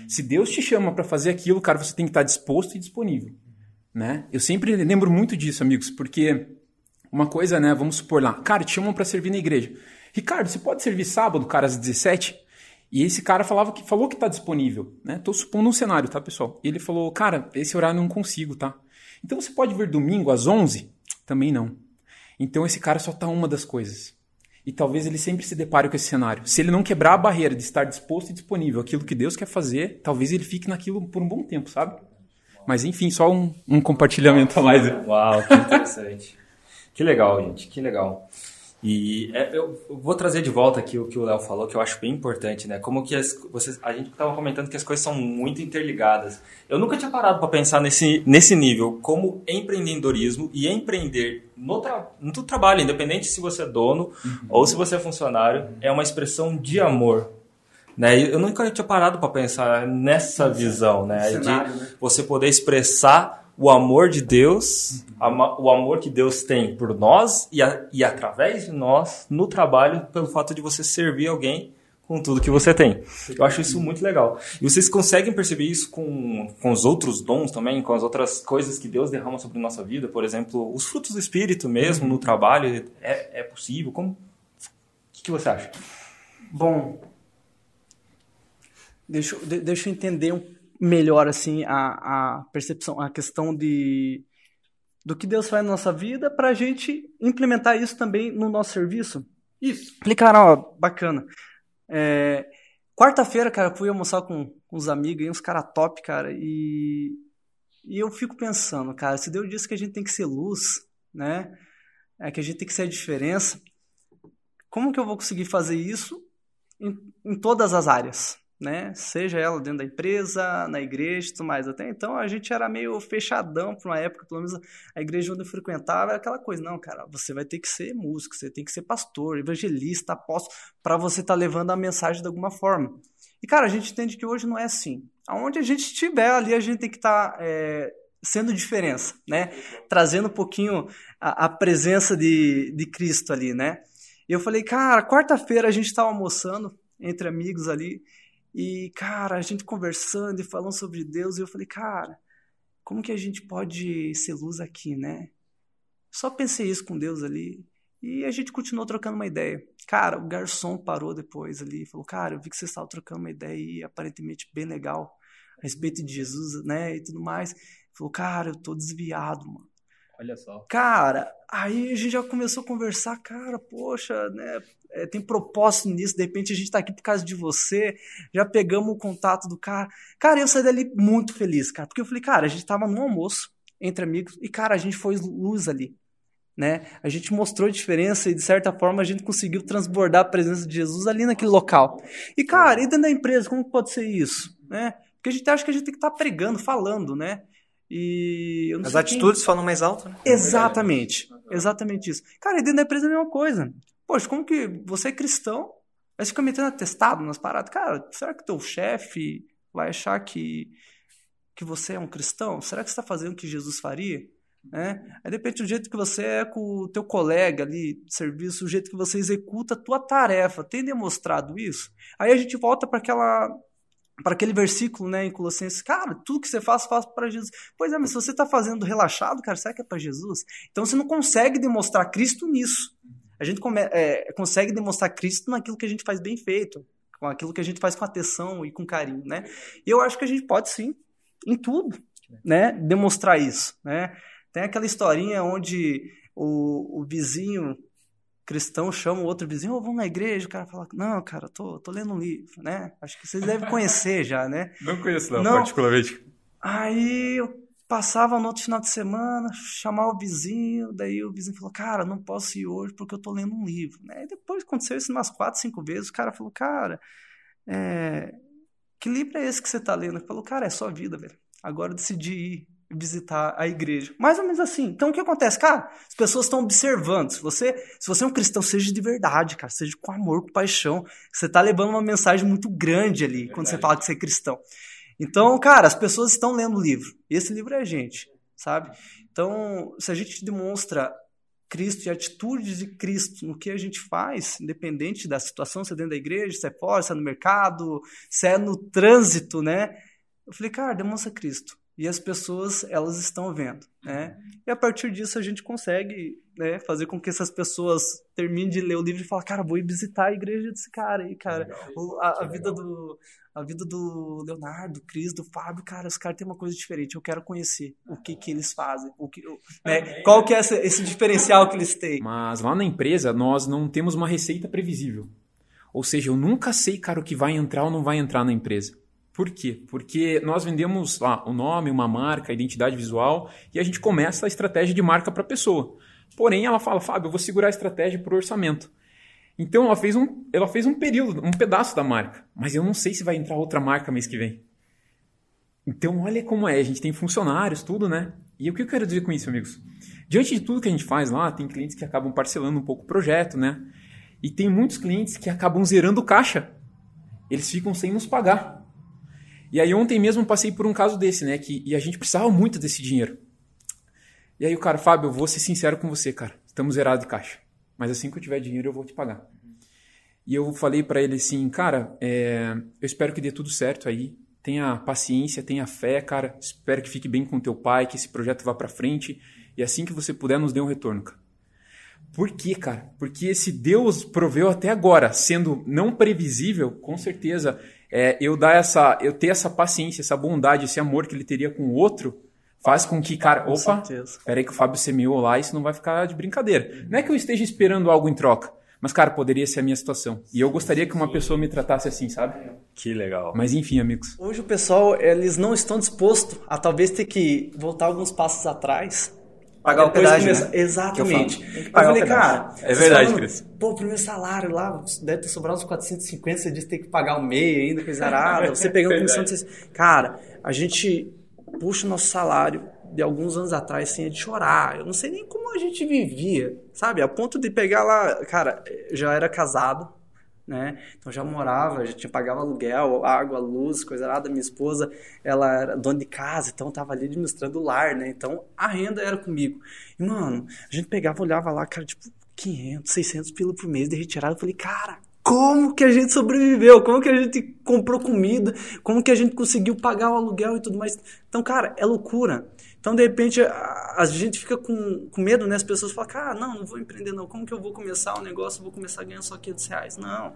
Se Deus te chama para fazer aquilo, cara, você tem que estar tá disposto e disponível. Né? Eu sempre lembro muito disso, amigos, porque uma coisa, né? Vamos supor lá, cara, te chamam para servir na igreja. Ricardo, você pode servir sábado, cara, às 17? E esse cara falava que falou que está disponível, né? Tô supondo um cenário, tá, pessoal? E ele falou, cara, esse horário eu não consigo, tá? Então você pode vir domingo às 11? Também não. Então esse cara só está uma das coisas. E talvez ele sempre se depare com esse cenário. Se ele não quebrar a barreira de estar disposto e disponível aquilo que Deus quer fazer, talvez ele fique naquilo por um bom tempo, sabe? Mas enfim, só um, um compartilhamento a mais. Uau, que interessante. que legal, gente, que legal. E é, eu vou trazer de volta aqui o que o Léo falou, que eu acho bem importante, né? Como que as, vocês, a gente estava comentando que as coisas são muito interligadas. Eu nunca tinha parado para pensar nesse, nesse nível, como empreendedorismo e empreender no, tra, no trabalho, independente se você é dono uhum. ou se você é funcionário, é uma expressão de amor. Né? Eu nunca tinha parado para pensar nessa visão, né? Cenário, de né? você poder expressar o amor de Deus, o amor que Deus tem por nós e, a, e através de nós no trabalho, pelo fato de você servir alguém com tudo que você tem. Eu acho isso muito legal. E vocês conseguem perceber isso com, com os outros dons também, com as outras coisas que Deus derrama sobre nossa vida? Por exemplo, os frutos do Espírito mesmo no trabalho, é, é possível? Como, o que, que você acha? Bom, deixa, deixa eu entender um melhor assim a, a percepção, a questão de do que Deus faz na nossa vida para a gente implementar isso também no nosso serviço. Isso. Falei, cara, ó, bacana. É, Quarta-feira, cara, fui almoçar com, com uns amigos, uns caras top, cara, e, e eu fico pensando, cara, se Deus disse que a gente tem que ser luz, né? É que a gente tem que ser a diferença. Como que eu vou conseguir fazer isso em, em todas as áreas né? Seja ela dentro da empresa, na igreja e tudo mais. Até então a gente era meio fechadão por uma época, pelo menos a igreja onde eu frequentava era aquela coisa, não, cara, você vai ter que ser músico, você tem que ser pastor, evangelista, apóstolo, para você estar tá levando a mensagem de alguma forma. E, cara, a gente entende que hoje não é assim. Aonde a gente estiver ali, a gente tem que estar tá, é, sendo diferença, né? Trazendo um pouquinho a, a presença de, de Cristo ali, né? E eu falei, cara, quarta-feira a gente estava almoçando entre amigos ali, e, cara, a gente conversando e falando sobre Deus, e eu falei, cara, como que a gente pode ser luz aqui, né? Só pensei isso com Deus ali. E a gente continuou trocando uma ideia. Cara, o garçom parou depois ali e falou: Cara, eu vi que você estava trocando uma ideia aí, aparentemente bem legal, a respeito de Jesus, né? E tudo mais. Falou: Cara, eu tô desviado, mano. Olha só. Cara, aí a gente já começou a conversar, cara, poxa, né? É, tem propósito nisso, de repente a gente tá aqui por causa de você, já pegamos o contato do cara. Cara, eu saí dali muito feliz, cara, porque eu falei, cara, a gente tava no almoço entre amigos e, cara, a gente foi luz ali. Né? A gente mostrou a diferença e de certa forma a gente conseguiu transbordar a presença de Jesus ali naquele local. E cara, e dentro da empresa, como pode ser isso, né? Porque a gente acha que a gente tem que estar tá pregando, falando, né? E As atitudes quem... falam mais alto, né? Exatamente. Exatamente isso. Cara, e dentro da empresa é a mesma coisa. Poxa, como que você é cristão, mas fica metendo atestado nas paradas? Cara, será que teu chefe vai achar que, que você é um cristão? Será que você está fazendo o que Jesus faria? Né? Aí depende do jeito que você é com o teu colega ali de serviço, o jeito que você executa a tua tarefa, tem demonstrado isso? Aí a gente volta para aquela para aquele versículo, né, em Colossenses, cara, tudo que você faz, faz para Jesus. Pois é, mas se você está fazendo relaxado, cara, será que é para Jesus? Então você não consegue demonstrar Cristo nisso. A gente come, é, consegue demonstrar Cristo naquilo que a gente faz bem feito, com aquilo que a gente faz com atenção e com carinho, né? E eu acho que a gente pode sim, em tudo, né, demonstrar isso, né? Tem aquela historinha onde o, o vizinho cristão chama o outro vizinho, oh, vamos na igreja, o cara fala, não, cara, tô, tô lendo um livro, né? Acho que vocês devem conhecer já, né? [LAUGHS] Não conheço não, não, particularmente. Aí eu passava no outro final de semana, chamava o vizinho, daí o vizinho falou, cara, não posso ir hoje porque eu tô lendo um livro, né? E depois aconteceu isso umas quatro, cinco vezes, o cara falou, cara, é... que livro é esse que você tá lendo? Ele falou, cara, é sua vida, velho. Agora eu decidi ir visitar a igreja. Mais ou menos assim. Então o que acontece? Cara, as pessoas estão observando. Se você, se você é um cristão, seja de verdade, cara. Seja com amor, com paixão. Você está levando uma mensagem muito grande ali quando você fala você é cristão. Então, cara, as pessoas estão lendo o livro. Esse livro é a gente, sabe? Então, se a gente demonstra Cristo e atitudes de Cristo no que a gente faz, independente da situação, se é dentro da igreja, se é fora, se é no mercado, se é no trânsito, né? Eu falei, cara, demonstra Cristo e as pessoas elas estão vendo, né? E a partir disso a gente consegue né, fazer com que essas pessoas terminem de ler o livro e falar, cara, vou ir visitar a igreja desse cara aí, cara. a, a vida do a vida do Leonardo, do Cris, do Fábio, cara, os caras têm uma coisa diferente. Eu quero conhecer o que que eles fazem, o que, né, qual que é esse, esse diferencial que eles têm. Mas lá na empresa nós não temos uma receita previsível. Ou seja, eu nunca sei, cara, o que vai entrar ou não vai entrar na empresa. Por quê? Porque nós vendemos lá o nome, uma marca, a identidade visual e a gente começa a estratégia de marca para a pessoa. Porém, ela fala, Fábio, eu vou segurar a estratégia por orçamento. Então ela fez, um, ela fez um período, um pedaço da marca, mas eu não sei se vai entrar outra marca mês que vem. Então olha como é, a gente tem funcionários, tudo, né? E o que eu quero dizer com isso, amigos? Diante de tudo que a gente faz lá, tem clientes que acabam parcelando um pouco o projeto, né? E tem muitos clientes que acabam zerando o caixa. Eles ficam sem nos pagar. E aí ontem mesmo passei por um caso desse, né? Que, e a gente precisava muito desse dinheiro. E aí o cara, Fábio, eu vou ser sincero com você, cara. Estamos zerados de caixa. Mas assim que eu tiver dinheiro, eu vou te pagar. E eu falei para ele assim, cara, é, eu espero que dê tudo certo aí. Tenha paciência, tenha fé, cara. Espero que fique bem com teu pai, que esse projeto vá para frente. E assim que você puder, nos dê um retorno, cara. Por quê, cara? Porque esse Deus proveu até agora, sendo não previsível, com certeza é, eu dar essa, eu ter essa paciência, essa bondade, esse amor que ele teria com o outro, faz com que, cara, opa, peraí que o Fábio semeou lá, isso não vai ficar de brincadeira. Não é que eu esteja esperando algo em troca, mas, cara, poderia ser a minha situação. E eu gostaria que uma pessoa me tratasse assim, sabe? Que legal. Mas enfim, amigos. Hoje o pessoal, eles não estão dispostos a talvez ter que voltar alguns passos atrás Pagar o depois pedágio, começa- né? Exatamente. Eu Eu o falei, pedágio. cara... É verdade, Cris. Pô, o primeiro salário lá, deve ter sobrado uns 450, você disse que tem que pagar o MEI ainda, coisa [LAUGHS] arada. Você pegando comissão de... vocês- Cara, a gente puxa o nosso salário de alguns anos atrás sem de chorar. Eu não sei nem como a gente vivia, sabe? A ponto de pegar lá... Cara, já era casado, né? Então já morava, já tinha pagava aluguel, água, luz, coisa nada. Minha esposa, ela era dona de casa, então tava ali administrando o lar, né? Então a renda era comigo. E mano, a gente pegava, olhava lá, cara, tipo 500, 600 pila por mês de retirada. Eu falei, cara, como que a gente sobreviveu? Como que a gente comprou comida? Como que a gente conseguiu pagar o aluguel e tudo mais? Então, cara, é loucura. Então, de repente, a, a gente fica com, com medo, né? As pessoas falam, cara, não, não vou empreender não. Como que eu vou começar o negócio? Eu vou começar ganhando só 500 reais. Não,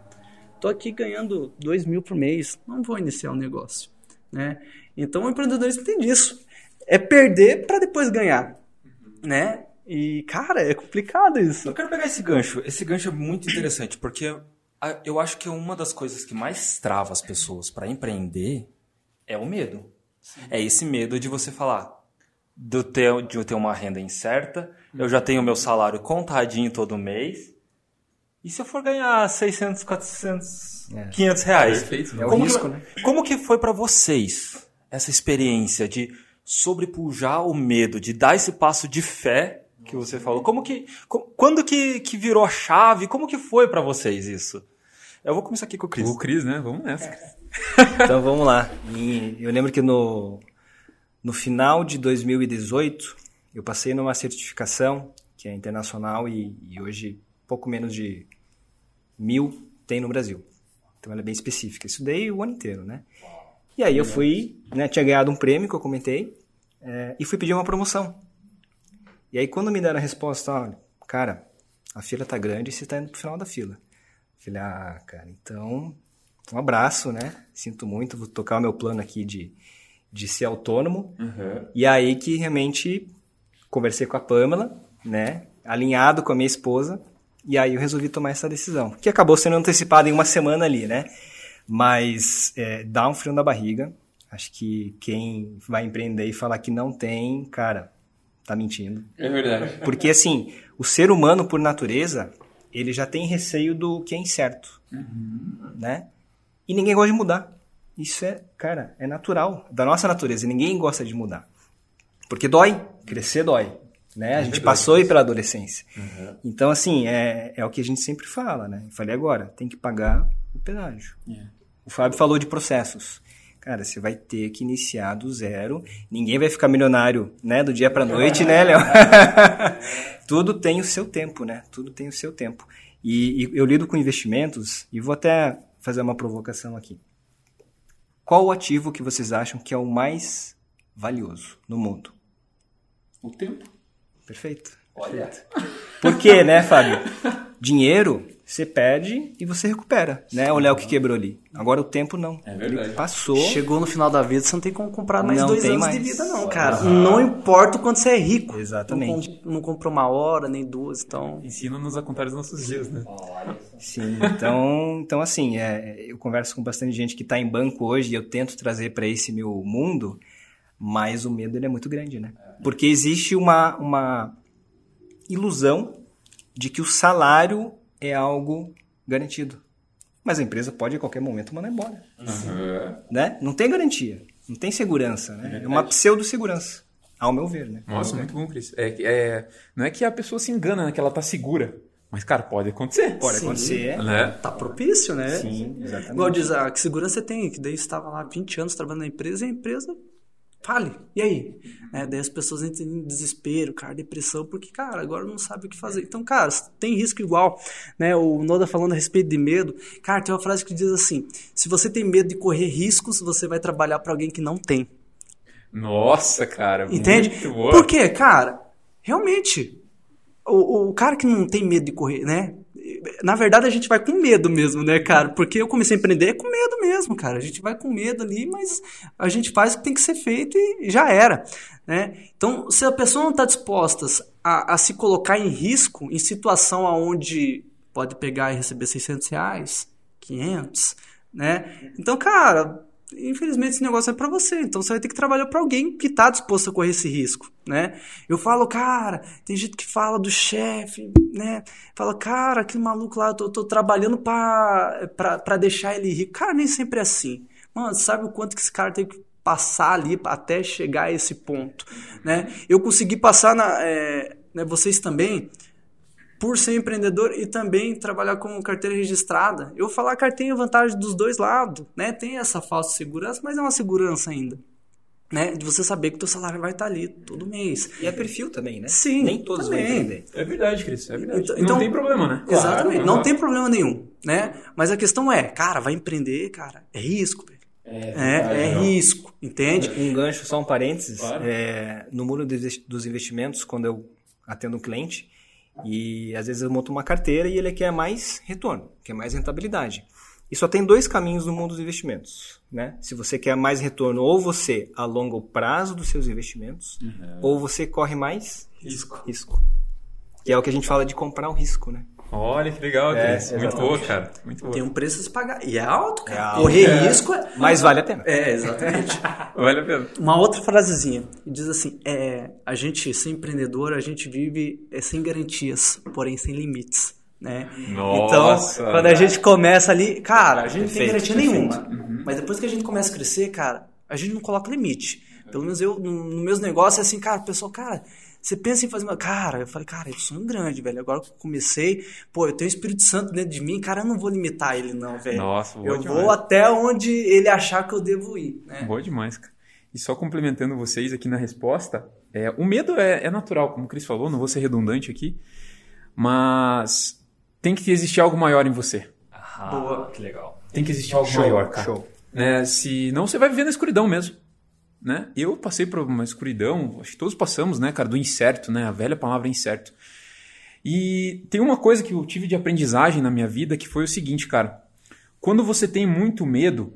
tô aqui ganhando 2 mil por mês. Não vou iniciar o negócio, né? Então, o empreendedorismo tem disso. É perder para depois ganhar, né? E, cara, é complicado isso. Eu quero pegar esse gancho. Esse gancho é muito interessante, porque eu acho que uma das coisas que mais trava as pessoas para empreender é o medo. É esse medo de você falar de eu ter, de eu ter uma renda incerta, eu já tenho meu salário contadinho todo mês, e se eu for ganhar 600, 400, É. 500 reais? Perfeito, né? É o como, risco, que, né? como que foi para vocês essa experiência de sobrepujar o medo, de dar esse passo de fé que você falou? Como que, quando que, que virou a chave? Como que foi para vocês isso? Eu vou começar aqui com o Cris. O Cris, né? Vamos nessa. Então vamos lá. E eu lembro que no, no final de 2018, eu passei numa certificação que é internacional e, e hoje pouco menos de mil tem no Brasil. Então ela é bem específica. Estudei o ano inteiro, né? E aí eu fui, né, tinha ganhado um prêmio que eu comentei é, e fui pedir uma promoção. E aí quando me deram a resposta, olha, cara, a fila tá grande e você tá indo pro final da fila. Falei, ah, cara, então um abraço, né? Sinto muito, vou tocar o meu plano aqui de, de ser autônomo. E aí que realmente conversei com a Pamela, né? Alinhado com a minha esposa. E aí eu resolvi tomar essa decisão. Que acabou sendo antecipada em uma semana ali, né? Mas é, dá um frio na barriga. Acho que quem vai empreender e falar que não tem, cara, tá mentindo. É verdade. Porque, assim, o ser humano, por natureza, ele já tem receio do que é incerto, né? E ninguém gosta de mudar. Isso é, cara, é natural, da nossa natureza. Ninguém gosta de mudar. Porque dói, crescer dói, né? A gente verdade, passou aí pela adolescência. Então, assim, é, é o que a gente sempre fala, né? Eu falei agora, tem que pagar o pedágio. O Fábio falou de processos. Cara, você vai ter que iniciar do zero. Ninguém vai ficar milionário, né, do dia pra noite, né, Léo? [LAUGHS] Tudo tem o seu tempo, né? Tudo tem o seu tempo. E, e eu lido com investimentos e vou até fazer uma provocação aqui. Qual o ativo que vocês acham que é o mais valioso no mundo? O tempo. Perfeito. Perfeito. Por quê, né, Fábio? [LAUGHS] Dinheiro você perde e você recupera, né? Olha o que quebrou ali. Agora o tempo não. É verdade. Ele passou. Chegou no final da vida, você não tem como comprar mais Não dois tem anos mais. de vida, não, cara. Não importa o quanto você é rico. Exatamente. Não, não comprou uma hora, nem duas, então. Ensina-nos a contar os nossos dias, né? Sim, então, então assim, é, eu converso com bastante gente que está em banco hoje e eu tento trazer para esse meu mundo, mas o medo ele é muito grande, né? Porque existe uma, uma ilusão de que o salário é algo garantido. Mas a empresa pode a qualquer momento mandar embora, né? Não tem garantia, não tem segurança, né? É uma pseudo-segurança, ao meu ver, né? Nossa, muito bom, Cris. É, que- é, não é que a pessoa se engana, né? Que ela tá segura. Mas, cara, pode acontecer. Pode Sim. acontecer, Né? Tá propício, né? sim, exatamente. Igual diz, ah, que segurança você tem? Que daí você estava lá 20 anos trabalhando na empresa e a empresa fale. E aí? É, daí as pessoas entram em desespero, cara, depressão, porque, cara, agora não sabe o que fazer. Então, cara, tem risco igual. Né? O Noda falando a respeito de medo. Cara, tem uma frase que diz assim: se você tem medo de correr riscos, você vai trabalhar para alguém que não tem. Nossa, cara. Entende? Muito boa. Por quê? Cara, realmente, o, o cara que não tem medo de correr, né? Na verdade, a gente vai com medo mesmo, né, cara? Porque eu comecei a empreender com medo mesmo, cara. A gente vai com medo ali, mas a gente faz o que tem que ser feito e já era, né? Então, se a pessoa não está disposta a, a se colocar em risco, em situação onde pode pegar e receber 600 reais, 500, né? Então, cara, infelizmente esse negócio é para você, então você vai ter que trabalhar para alguém que tá disposto a correr esse risco, né? Eu falo, cara, tem gente que fala do chefe, né? Fala, cara, aquele maluco lá, eu tô, tô trabalhando para deixar ele rico. Cara, nem sempre é assim. Mano, sabe o quanto que esse cara tem que passar ali até chegar a esse ponto, né? Eu consegui passar na, é, né, vocês também, por ser empreendedor e também trabalhar com carteira registrada. Eu vou falar que tem vantagem dos dois lados, né? Tem essa falsa segurança, mas é uma segurança ainda. Né, de você saber que o teu salário vai estar ali todo mês. E é perfil também, né? Sim. Nem todos também. vão empreender. É verdade, Cris, é verdade. Então- não tem problema, né? Exatamente, Claro, não claro. tem problema nenhum, né? Mas a questão é, cara, vai empreender, cara, é risco, velho. É, é, risco, entende? Um gancho, só um parênteses. Claro. É, no mundo dos investimentos, quando eu atendo um cliente, e às vezes eu monto uma carteira e ele quer mais retorno, quer mais rentabilidade. E só tem dois caminhos no mundo dos investimentos. Né? Se você quer mais retorno, ou você alonga o prazo dos seus investimentos, ou você corre mais Risco. risco. Que é o que a gente fala de comprar o risco, né? Olha que legal, É, Cris. Muito boa, cara. Muito boa. Tem um preço a se pagar. E é alto, cara. É alto. Correr É. risco é. Mas vale a pena. É, exatamente. [LAUGHS] Vale a pena. Uma outra frasezinha diz assim: é, a gente, ser empreendedor, a gente vive é, sem garantias, porém sem limites. Né? Nossa. Então, quando a gente começa ali, cara, a gente não tem Perfeito, garantia nenhuma. Mas depois que a gente começa a crescer, cara, a gente não coloca limite. Pelo menos eu, no, no meus negócios, é assim, cara, o pessoal, cara, você pensa em fazer uma. Cara, eu falei, cara, eu sou um grande, velho. Agora que eu comecei, pô, eu tenho o Espírito Santo dentro de mim, cara, eu não vou limitar ele, não, velho. Nossa, boa eu demais. vou até onde ele achar que eu devo ir, né? Boa demais, cara. E só complementando vocês aqui na resposta, é, o medo é, é natural, como o Cris falou, não vou ser redundante aqui, mas tem que existir algo maior em você. Ah, Boa. que legal. Tem que existir algo maior, cara. show. Né? Senão você vai viver na escuridão mesmo. Né? Eu passei por uma escuridão, acho que todos passamos, né, cara, do incerto, né? A velha palavra incerto. E tem uma coisa que eu tive de aprendizagem na minha vida que foi o seguinte, cara. Quando você tem muito medo,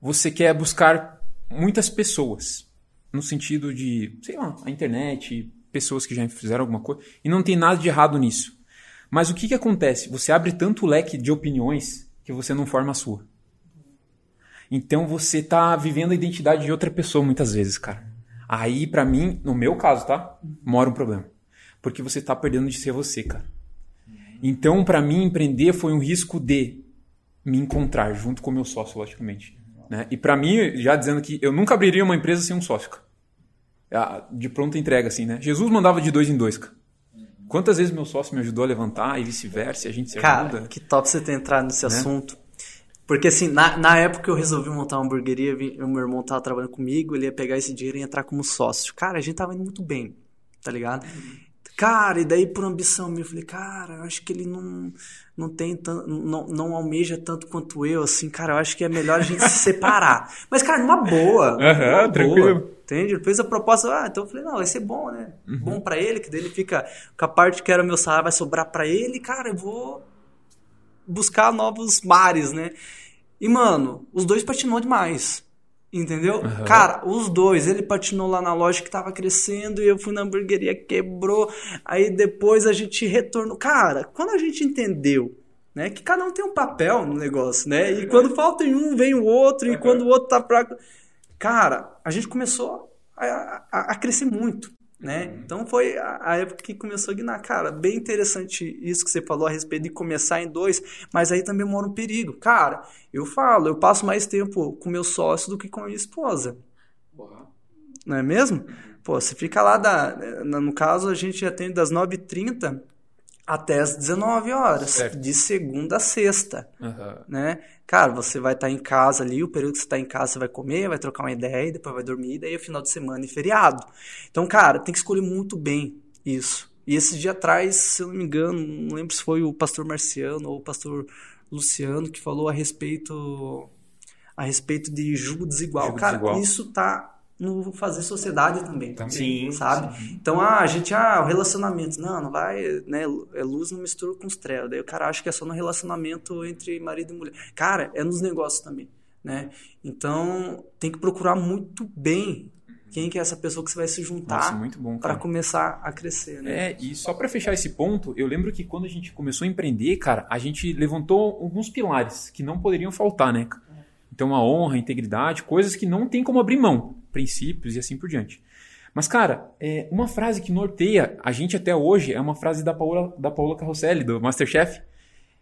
você quer buscar muitas pessoas. No sentido de, sei lá, a internet, pessoas que já fizeram alguma coisa. E não tem nada de errado nisso. Mas o que, que acontece? Você abre tanto leque de opiniões que você não forma a sua. Então você tá vivendo a identidade de outra pessoa muitas vezes, cara. Aí, pra mim, no meu caso, tá? Mora um problema. Porque você tá perdendo de ser você, cara. Então, pra mim, empreender foi um risco de me encontrar junto com o meu sócio, logicamente. Né? E pra mim, já dizendo que eu nunca abriria uma empresa sem um sócio, cara. Ah, De pronta entrega, assim, né? Jesus mandava de dois em dois, cara. Quantas vezes meu sócio me ajudou a levantar e vice-versa, e a gente se Cara, ajuda. que top você ter entrado nesse Né? assunto. Porque assim, na, na época que eu resolvi montar uma hamburgueria, o meu irmão tava trabalhando comigo, ele ia pegar esse dinheiro e entrar como sócio. Cara, a gente tava indo muito bem, tá ligado? Cara, e daí por ambição minha, eu falei, cara, eu acho que ele não, não tem tanto, não, não almeja tanto quanto eu, assim, cara, eu acho que é melhor a gente se separar. [LAUGHS] Mas, cara, numa boa. Aham, numa tranquilo. boa, Entende? Ele fez a proposta, ah, então eu falei, não, vai ser bom, né? Uhum. Bom pra ele, que daí ele fica com a parte que era meu salário, vai sobrar pra ele, cara, eu vou buscar novos mares, né? E, mano, os dois patinou demais. Entendeu? Cara, os dois, ele patinou lá na loja que tava crescendo e eu fui na hamburgueria, quebrou. Aí depois a gente retornou. Cara, quando a gente entendeu, né, que cada um tem um papel no negócio, né? E quando falta em um, vem o outro, e quando o outro tá fraco. Cara, a gente começou a, a- a crescer muito, né? Então foi a, época que começou a guinar. Cara, bem interessante isso que você falou a respeito de começar em dois, mas aí também mora um perigo. Cara, eu falo, eu passo mais tempo com meu sócio do que com a minha esposa. Não é mesmo? Pô, você fica lá, da, no caso, a gente atende das 9h30 até as 19 horas, Certo. de segunda a sexta Aham. né? Cara, você vai estar em casa ali, o período que você está em casa você vai comer, vai trocar uma ideia, depois vai dormir, daí é final de semana e feriado. Então, cara, tem que escolher muito bem isso. E esse dia atrás, se eu não me engano, não lembro se foi o pastor Marciano ou o pastor Luciano que falou a respeito a respeito de julgo desigual. Julgo cara, desigual. isso tá no fazer sociedade também. Também. Sim, Sabe? Então, ah, a gente, ah, o relacionamento. Não, não vai, né? É luz não mistura com os trevas. Daí o cara acha que é só no relacionamento entre marido e mulher. Cara, é nos negócios também, né? Então, tem que procurar muito bem quem que é essa pessoa que você vai se juntar para começar a crescer, né? É, e só pra fechar esse ponto, eu lembro que quando a gente começou a empreender, cara, a gente levantou alguns pilares que não poderiam faltar, né? Então, a honra, a integridade, coisas que não tem como abrir mão, princípios e assim por diante. Mas, cara, é, uma frase que norteia a gente até hoje é uma frase da Paola, da Paola Carroselli, do Masterchef.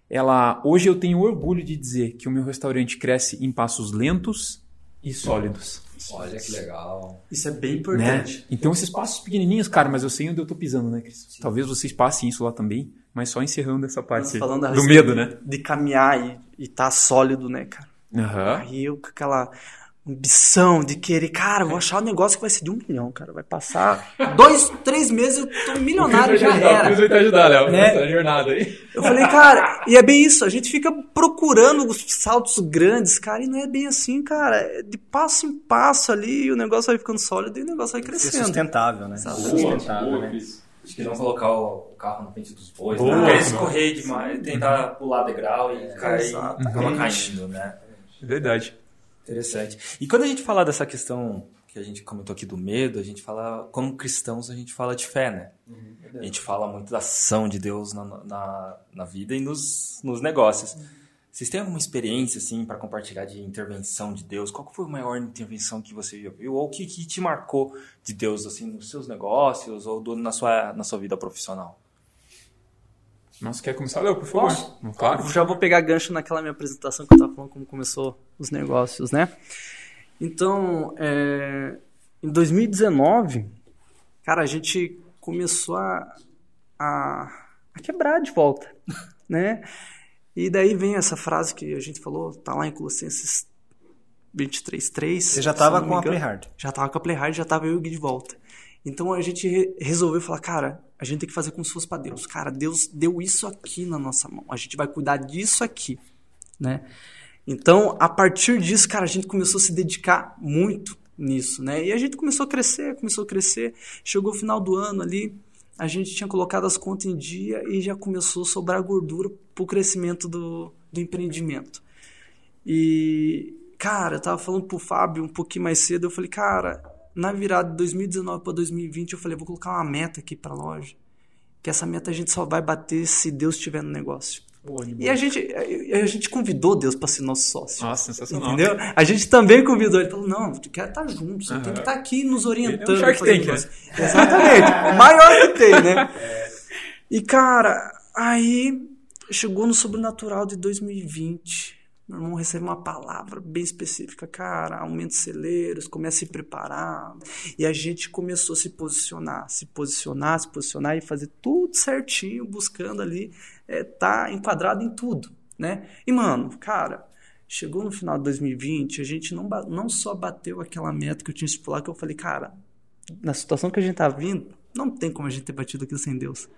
Ela, hoje eu tenho orgulho de dizer que o meu restaurante cresce em passos lentos e sólidos. Olha que legal. Isso é bem Né? importante. Então, esses passos pequenininhos, cara, mas eu sei onde eu tô pisando, né, Cris? Talvez vocês passem isso lá também, mas só encerrando essa parte do medo, né? De caminhar e, e tá sólido, né, cara? Aham. Aí eu com aquela ambição de querer, cara, eu vou achar um negócio que vai ser de um milhão, cara. Vai passar [LAUGHS] dois, três meses, eu tô milionário, já era. vai te ajudar, Léo, Né? nessa jornada aí. Eu falei, cara, e é bem isso, a gente fica procurando os saltos grandes, cara, e não é bem assim, cara. É de passo em passo ali, o negócio vai ficando sólido e o negócio vai Ser crescendo. sustentável, né? Sustentável, né? Acho que não colocar o carro na frente dos bois, Boa, né? Escorrer demais, tentar pular degrau e cair, exatamente. acaba caindo, né? Verdade. Interessante. E quando a gente fala dessa questão que a gente comentou aqui do medo, a gente fala, como cristãos, a gente fala de fé, né? a gente fala muito da ação de Deus na, na, na vida e nos, nos negócios. Vocês têm alguma experiência, assim, para compartilhar de intervenção de Deus? Qual foi a maior intervenção que você já viu? Ou o que, que te marcou de Deus, assim, nos seus negócios ou do- na, sua, na sua vida profissional? Nossa, quer começar, Léo, por favor? Posso? Claro. Já vou pegar gancho naquela minha apresentação que eu tava falando como começou os negócios, né? Então, é, em 2019, cara, a gente começou a, a, a quebrar de volta, [LAUGHS] né? E daí vem essa frase que a gente falou, tá lá em Colossenses 23.3. Você já se tava eu não me com a. Playhard. Já tava com a Playhard, já tava eu e o Gui de volta. Então a gente re- resolveu falar, cara, a gente tem que fazer como se fosse pra Deus. Cara, Deus deu isso aqui na nossa mão. A gente vai cuidar disso aqui, né? Então, a partir disso, cara, a gente começou a se dedicar muito nisso, né? E a gente começou a crescer, começou a crescer. Chegou o final do ano ali, a gente tinha colocado as contas em dia e já começou a sobrar gordura pro crescimento do, do empreendimento. E, cara, eu tava falando pro Fábio um pouquinho mais cedo, eu falei, cara, na virada de 2019 para 2020, eu falei, vou colocar uma meta aqui pra loja. Que essa meta a gente só vai bater se Deus estiver no negócio. E a gente, a a gente convidou Deus para ser nosso sócio. Nossa, sensacional. Entendeu? A gente também convidou. Ele falou: não, tu quer estar junto, você tem que estar aqui nos orientando. É um Shark Tank, negócio. Exatamente. o maior que tem, né? E, cara, aí chegou no sobrenatural de 2020. Meu irmão recebe uma palavra bem específica. Cara, aumenta os celeiros, começa a se preparar. E a gente começou a se posicionar, se posicionar, se posicionar e fazer tudo certinho, buscando ali é, tá enquadrado em tudo, né? E, mano, cara, chegou no final de 2020, a gente não, não só bateu aquela meta que eu tinha estipulado, que eu falei, cara, na situação que a gente tá vindo, não tem como a gente ter batido aquilo sem Deus.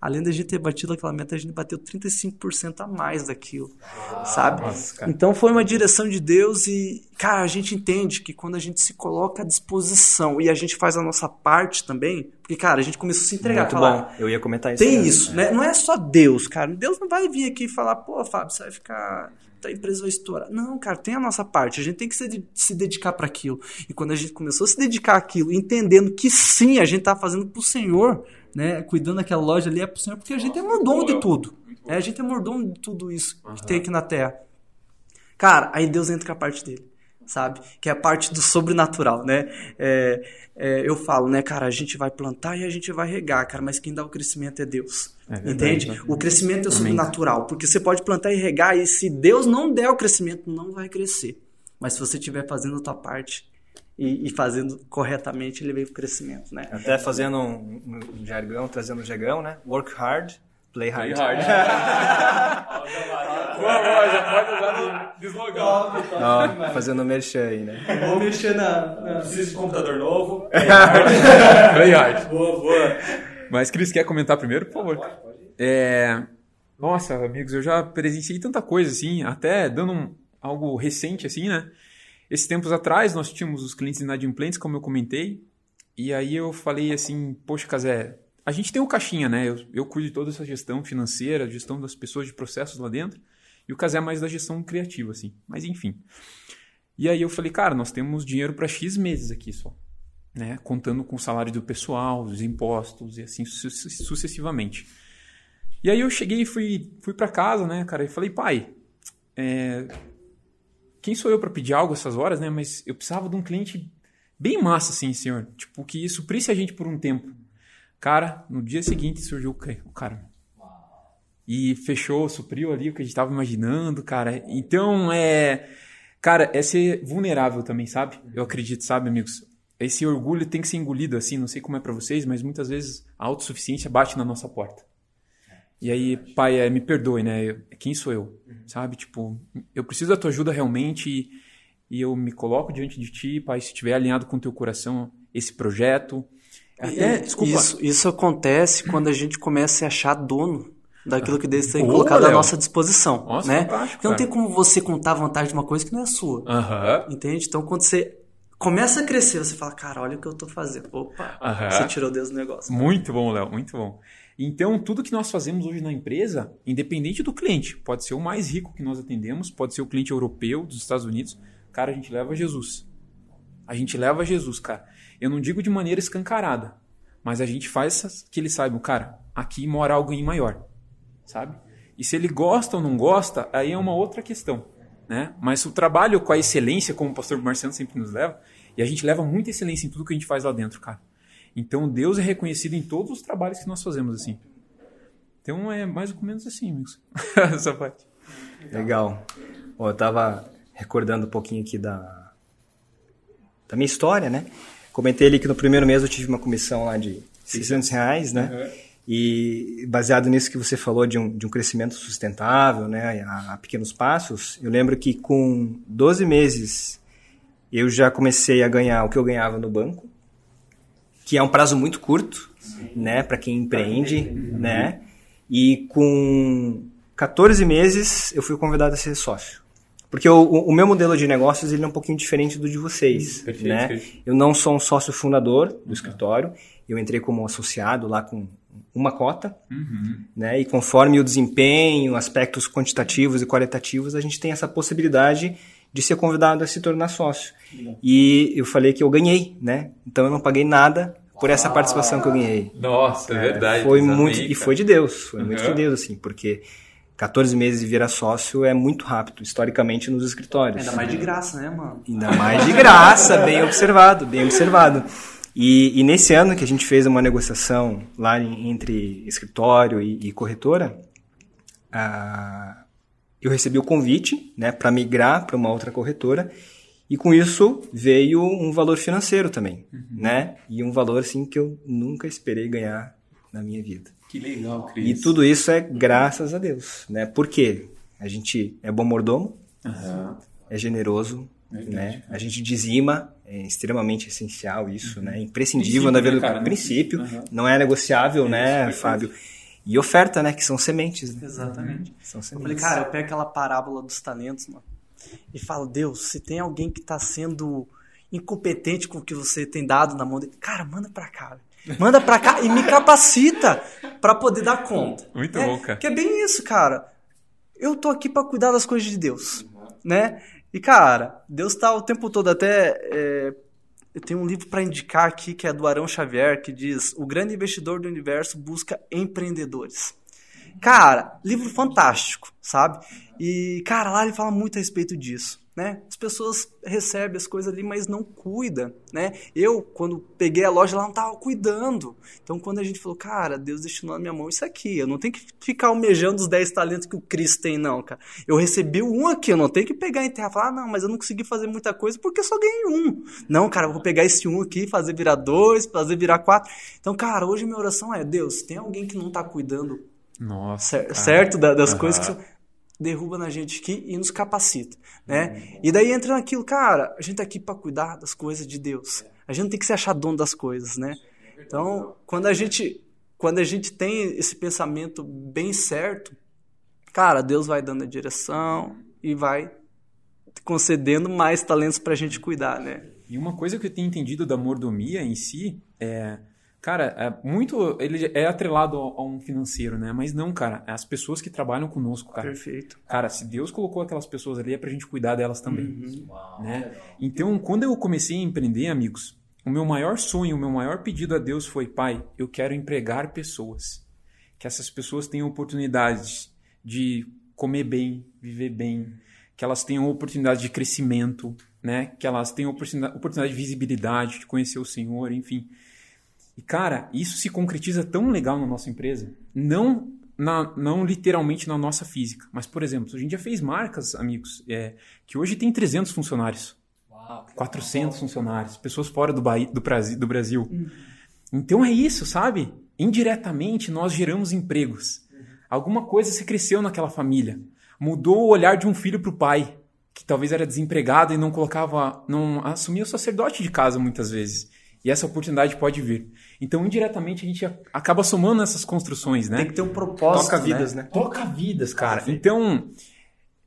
Além da gente ter batido aquela meta, a gente bateu 35% a mais daquilo, sabe? nossa. Então foi uma direção de Deus e, cara, a gente entende que quando a gente se coloca à disposição e a gente faz a nossa parte também, porque, cara, a gente começou a se entregar. Muito falar, bom. Eu ia comentar isso. tem mesmo. isso, né? Não é só Deus, cara. Deus não vai vir aqui e falar, pô, Fábio, você vai ficar. A empresa vai estourar. Não, cara, tem a nossa parte. A gente tem que se, se dedicar para aquilo. E quando a gente começou a se dedicar àquilo, entendendo que sim, a gente tá fazendo pro Senhor, né? Cuidando daquela loja ali é pro Senhor, porque a gente é mordomo de tudo. É, a gente é mordomo de tudo isso que tem aqui na Terra. Cara, aí Deus entra com a parte dele, sabe? Que é a parte do sobrenatural, né? É, é, eu falo, né, cara, a gente vai plantar e a gente vai regar, cara, mas quem dá o crescimento é Deus. É verdade, entende? né? O crescimento é sobrenatural, porque você pode plantar e regar e se Deus não der o crescimento, não vai crescer. Mas se você estiver fazendo a tua parte e, e fazendo corretamente, ele vem pro crescimento, né? Até fazendo um, um jargão, trazendo um jargão, né? Work hard, play hard. [LAUGHS] boa, boa, já pode usar de slogan. Ó, fazendo merchan aí, né? Vou mexer na. Preciso de computador novo. Play hard. boa, boa. Mas, Cris, quer comentar primeiro, por favor? É... Nossa, amigos, eu já presenciei tanta coisa, assim, até dando um- algo recente, assim, né? Esses tempos atrás, nós tínhamos os clientes inadimplentes, como eu comentei, e aí eu falei assim, poxa, Casé, a gente tem o caixinha, né? Eu, eu cuido de toda essa gestão financeira, gestão das pessoas, de processos lá dentro, e o Casé é mais da gestão criativa, assim. Mas, enfim. E aí eu falei, cara, nós temos dinheiro para X meses aqui só né, contando com o salário do pessoal, os impostos e assim su- sucessivamente. E aí eu cheguei e fui, fui para casa, né, cara, e falei, pai, é, quem sou eu para pedir algo essas horas, né? Mas eu precisava de um cliente bem massa, assim, senhor. Tipo, que suprisse a gente por um tempo. Cara, no dia seguinte surgiu o cara. E fechou, supriu ali o que a gente tava imaginando, cara. Então, é. Cara, é ser vulnerável também, sabe? Eu acredito, sabe, amigos? Esse orgulho tem que ser engolido assim, não sei como é para vocês, mas muitas vezes a autossuficiência bate na nossa porta. E aí, pai, é, me perdoe, né? Quem sou eu? Sabe? Tipo, eu preciso da tua ajuda realmente e, e eu me coloco diante de ti, pai, se estiver alinhado com o teu coração esse projeto. Até, desculpa. Isso, isso acontece quando a gente começa a achar dono daquilo que Deus tem colocado à nossa disposição, Nossa, né? Então não tem como você contar vantagem de uma coisa que não é sua. Uhum. Entende? Então quando você começa a crescer, você fala, cara, olha o que eu tô fazendo. Opa, uhum. você tirou Deus do negócio. Muito bom, Léo, muito bom. Então, tudo que nós fazemos hoje na empresa, independente do cliente, pode ser o mais rico que nós atendemos, pode ser o cliente europeu dos Estados Unidos, cara, a gente leva Jesus. A gente leva Jesus, cara. Eu não digo de maneira escancarada, mas a gente faz que eles saibam, cara, aqui mora alguém maior, sabe? E se ele gosta ou não gosta, aí é uma outra questão, né? Mas o trabalho com a excelência, como o pastor Marciano sempre nos leva, e a gente leva muita excelência em tudo que a gente faz lá dentro, cara. Então Deus é reconhecido em todos os trabalhos que nós fazemos assim. Então é mais ou menos assim, amigos. [LAUGHS] Essa parte. Legal. Bom, eu tava recordando um pouquinho aqui da, da minha história, né? Comentei ali que no primeiro mês eu tive uma comissão lá de 600 reais, né? Uhum. E baseado nisso que você falou de um, de um crescimento sustentável, né, a, a, pequenos passos, eu lembro que com 12 meses eu já comecei a ganhar o que eu ganhava no banco, que é um prazo muito curto, né, para quem empreende, né? E com 14 meses eu fui convidado a ser sócio. Porque o, o, meu modelo de negócios ele é um pouquinho diferente do de vocês, perfeito, né? Perfeito. Eu não sou um sócio fundador do escritório, eu entrei como associado lá com uma cota, uhum. né? E conforme o desempenho, aspectos quantitativos e qualitativos, a gente tem essa possibilidade de ser convidado a se tornar sócio. E eu falei que eu ganhei, né? Então eu não paguei nada por essa participação que eu ganhei. Nossa, é, verdade. Foi muito e foi de Deus, foi uhum. muito de Deus assim, porque 14 meses de virar sócio é muito rápido, historicamente nos escritórios. Ainda mais de graça, né, mano? Ainda mais de graça, bem observado, bem observado. E, e, nesse ano que a gente fez uma negociação lá entre escritório e, e corretora, a, eu recebi o convite né, para migrar para uma outra corretora e com isso veio um valor financeiro também, uhum. né? E um valor assim que eu nunca esperei ganhar na minha vida. Que legal, Cris. E tudo isso é graças a Deus, né? Porque a gente é bom mordomo, uhum. é generoso, Verdade, né? A gente dizima, é extremamente essencial isso, uhum. né? Imprescindível na vida né, do princípio, uhum. não é negociável, é né, Fábio? E oferta, né? Que são sementes. Né? Exatamente. Uhum. São sementes. Eu falei, cara, eu pego aquela parábola dos talentos, mano. E falo, Deus, se tem alguém que está sendo incompetente com o que você tem dado na mão dele, cara, manda pra cá. Manda pra cá e me capacita para poder dar conta. Muito é, bom, cara. Que é bem isso, cara. Eu tô aqui para cuidar das coisas de Deus, né? E, cara, Deus tá o tempo todo até... É, eu tenho um livro para indicar aqui que é do Arão Xavier, que diz: O grande investidor do universo busca empreendedores. Cara, livro fantástico, sabe? E, cara, lá ele fala muito a respeito disso né? As pessoas recebem as coisas ali, mas não cuida, né? Eu, quando peguei a loja, ela não estava cuidando. Então, quando a gente falou, cara, Deus destinou na minha mão isso aqui, eu não tenho que ficar almejando os 10 talentos que o Cristo tem, não, cara. Eu recebi um aqui, eu não tenho que pegar em terra e falar, ah, não, mas eu não consegui fazer muita coisa porque só ganhei um. Não, cara, eu vou pegar esse um aqui, fazer virar dois, fazer virar quatro. Então, cara, hoje minha oração é, Deus, tem alguém que não está cuidando Nossa, certo das uhum. coisas que derruba na gente aqui e nos capacita, né? E daí entra naquilo, cara, a gente tá aqui para cuidar das coisas de Deus. A gente não tem que se achar dono das coisas, né? Então, quando a gente quando a gente tem esse pensamento bem certo, cara, Deus vai dando a direção e vai concedendo mais talentos para a gente cuidar, né? E uma coisa que eu tenho entendido da mordomia em si é Cara, é muito. Ele é atrelado a um financeiro, né? Mas não, cara. É as pessoas que trabalham conosco, cara. Perfeito. Cara, se Deus colocou aquelas pessoas ali, é pra gente cuidar delas também. Uhum. Né? Então, quando eu comecei a empreender, amigos, o meu maior sonho, o meu maior pedido a Deus foi: Pai, eu quero empregar pessoas. Que essas pessoas tenham oportunidades de comer bem, viver bem, que elas tenham oportunidade de crescimento, né? Que elas tenham oportunidade, oportunidade de visibilidade, de conhecer o Senhor, enfim. E, cara, isso se concretiza tão legal na nossa empresa. Não, na, não literalmente na nossa física. Mas, por exemplo, a gente já fez marcas, amigos, é, que hoje tem 300 funcionários. Uau, 400 funcionários. Pessoas fora do, Bahia, do, Brasil, do Brasil. Então é isso, sabe? Indiretamente, nós geramos empregos. Alguma coisa se cresceu naquela família. Mudou o olhar de um filho para o pai, que talvez era desempregado e não colocava, não assumia o sacerdote de casa muitas vezes. E essa oportunidade pode vir. Então, indiretamente, a gente acaba somando essas construções, né? Tem que ter um propósito. Toca vidas, né? Toca vidas, cara. Então,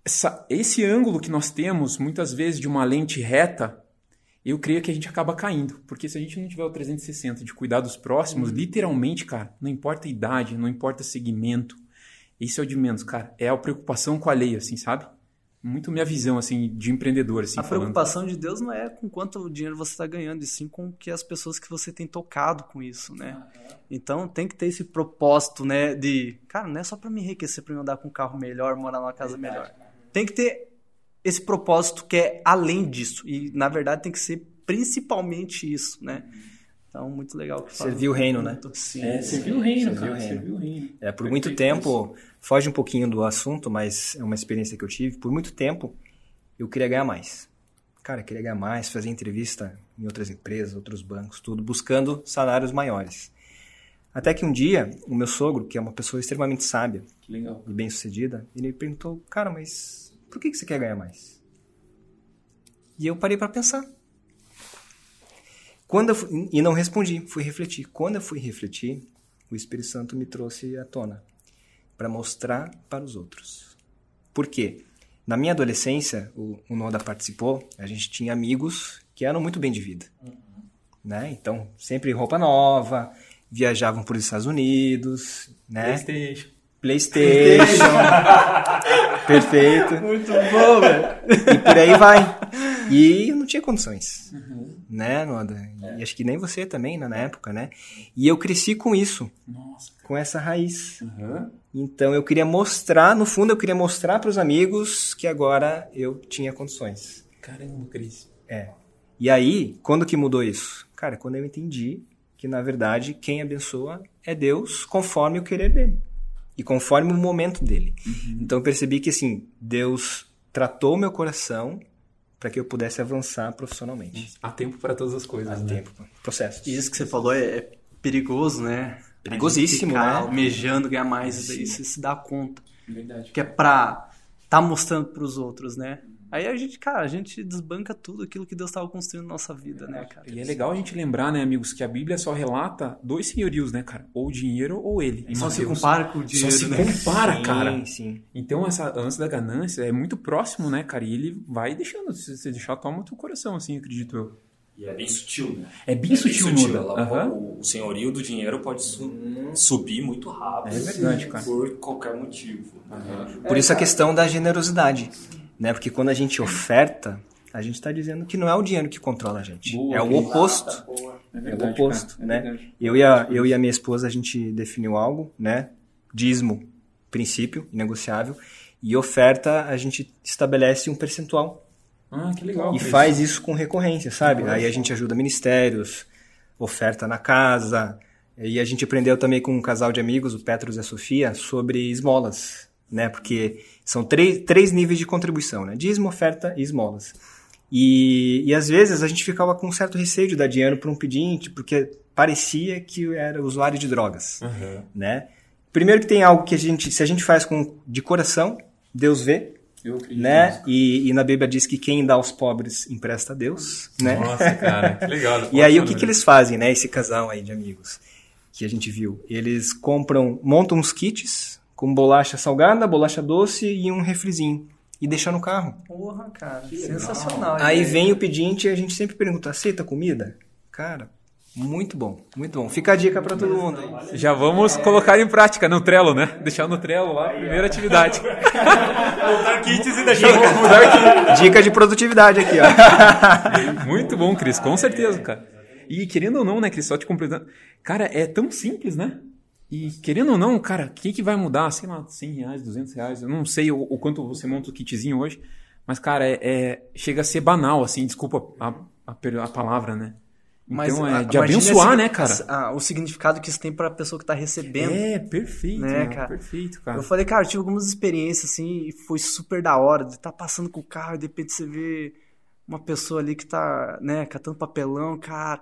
essa- esse ângulo que nós temos, muitas vezes, de uma lente reta, eu creio que a gente acaba caindo. Porque se a gente não tiver o 360 de cuidar dos próximos, literalmente, cara, não importa a idade, não importa segmento, isso é o de menos, cara. É a preocupação com a lei, assim, sabe? Muito minha visão, assim, de empreendedor, assim, A falando. preocupação de Deus não é com quanto dinheiro você está ganhando, e sim com que as pessoas que você tem tocado com isso, né? Então tem que ter esse propósito, né? De, cara, não é só para me enriquecer, para me andar com um carro melhor, morar numa casa melhor. Tem que ter esse propósito que é além disso. E na verdade tem que ser principalmente isso, né? Então, muito legal. que fala. Servir o reino, né? Sim. É, serviu o reino, Serviu cara. o reino. Serviu o reino. É, por muito tempo, foge um pouquinho do assunto, mas é uma experiência que eu tive. Por muito tempo, eu queria ganhar mais. Cara, queria ganhar mais, fazer entrevista em outras empresas, outros bancos, tudo, buscando salários maiores. Até que um dia, o meu sogro, que é uma pessoa extremamente sábia e bem-sucedida, ele me perguntou, cara, mas por que que você quer ganhar mais? E eu parei para pensar. Quando fui- e não respondi, fui refletir. Quando eu fui refletir, o Espírito Santo me trouxe à tona para mostrar para os outros. Por quê? Na minha adolescência, o, o Noda participou, a gente tinha amigos que eram muito bem de vida. Né? Então, sempre roupa nova, viajavam por Estados Unidos, né? Playstation. PlayStation. [LAUGHS] Perfeito. Muito bom, velho. E por aí vai. E eu não tinha condições. Né, Noda? E acho que nem você também, na época, né? E eu cresci com isso, Nossa. com essa raiz. Aham. Então eu queria mostrar, no fundo, eu queria mostrar para os amigos que agora eu tinha condições. Caramba, Cris. É. E aí, quando que mudou isso? Cara, quando eu entendi que, na verdade, quem abençoa é Deus conforme o querer dele. E conforme o momento dele. Então eu percebi que, assim, Deus tratou o meu coração para que eu pudesse avançar profissionalmente. Há tempo para todas as coisas, Há né? tempo. Processo. E isso que você falou é, é perigoso, né? Perigosíssimo, ficar né? almejando ganhar mais, e daí você se dá conta. Verdade. Que é pra tá mostrando pros outros, né? Aí a gente, cara, a gente desbanca tudo aquilo que Deus estava construindo na nossa vida, né, cara? E é legal a gente lembrar, né, amigos, que a Bíblia só relata dois senhorios, né, cara? Ou o dinheiro ou ele. Em Só se compara com o dinheiro, Só se né? compara, sim, cara. Sim. Então, essa ânsia da ganância é muito próximo, né, cara? E ele vai deixando, se você deixar, toma teu coração, assim, acredito eu. E é bem sutil, né? É bem sutil, muda. Ela- Aham. O senhorio do dinheiro pode su- subir muito rápido. É verdade, cara. Por qualquer motivo. Por isso a questão da generosidade. Né? Porque quando a gente oferta, a gente está dizendo que não é o dinheiro que controla a gente. Boa, é o oposto. É É o verdade, oposto, cara. É né? verdade. Eu e, a, eu e a minha esposa, a gente definiu algo, né? Dízimo, princípio, negociável. E oferta, a gente estabelece um percentual. Ah, que legal. E faz isso com recorrência, sabe? Aí a gente ajuda ministérios, oferta na casa. E a gente aprendeu também com um casal de amigos, o Petros e a Sofia, sobre esmolas, né? Porque são três, três níveis de contribuição, né? Dízimo, oferta e esmolas. E, e às vezes a gente ficava com um certo receio de dar dinheiro para um pedinte, porque parecia que era usuário de drogas, Aham. né? Primeiro que tem algo que a gente, se a gente faz com de coração, Deus vê, Eu acredito né? E, e na Bíblia diz que quem dá aos pobres empresta a Deus, né? Nossa, cara, que legal. [LAUGHS] E aí o que, que eles fazem, né? Esse casal aí de amigos que a gente viu, eles compram, montam uns kits com bolacha salgada, bolacha doce e um refrizinho e deixam no carro. Porra, cara, sensacional. Aí vem o pedinte e a gente sempre pergunta: aceita comida? Cara, muito bom, muito bom. Fica a dica pra todo mundo. aí. Já vamos colocar em prática no Trello, né? Deixar no Trello lá, primeira atividade. [LAUGHS] Montar kits e deixar Dica de produtividade aqui, ó. [LAUGHS] Muito bom, Cris, com certeza, cara. E querendo ou não, né, Cris, só te completando. Cara, é tão simples, né? E querendo ou não, cara, o que, que vai mudar? Sei lá, 100 reais, 200 reais, eu não sei o, o quanto você monta o kitzinho hoje, Mas, cara, é, é- chega a ser banal, assim, desculpa a, a, a palavra, né? Então é a- de abençoar, né, cara? ah, o significado que isso tem pra pessoa que tá recebendo. É, perfeito, Né, né, cara? Perfeito, cara. Eu falei, cara, eu tive algumas experiências assim e foi super da hora de estar passando com o carro e de repente você vê uma pessoa ali que tá, né, catando papelão, cara.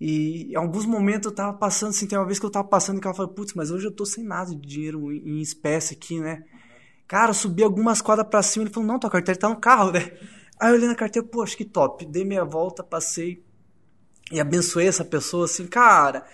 E em alguns momentos eu tava passando, assim, tem uma vez que eu tava passando e o cara falou, putz, mas hoje eu tô sem nada de dinheiro em em espécie aqui, né? Cara, eu subi algumas quadras pra cima, ele falou, não, tua carteira tá no carro, né? Aí eu olhei na carteira, pô, acho que top. Dei meia volta, passei e abençoei essa pessoa, assim, cara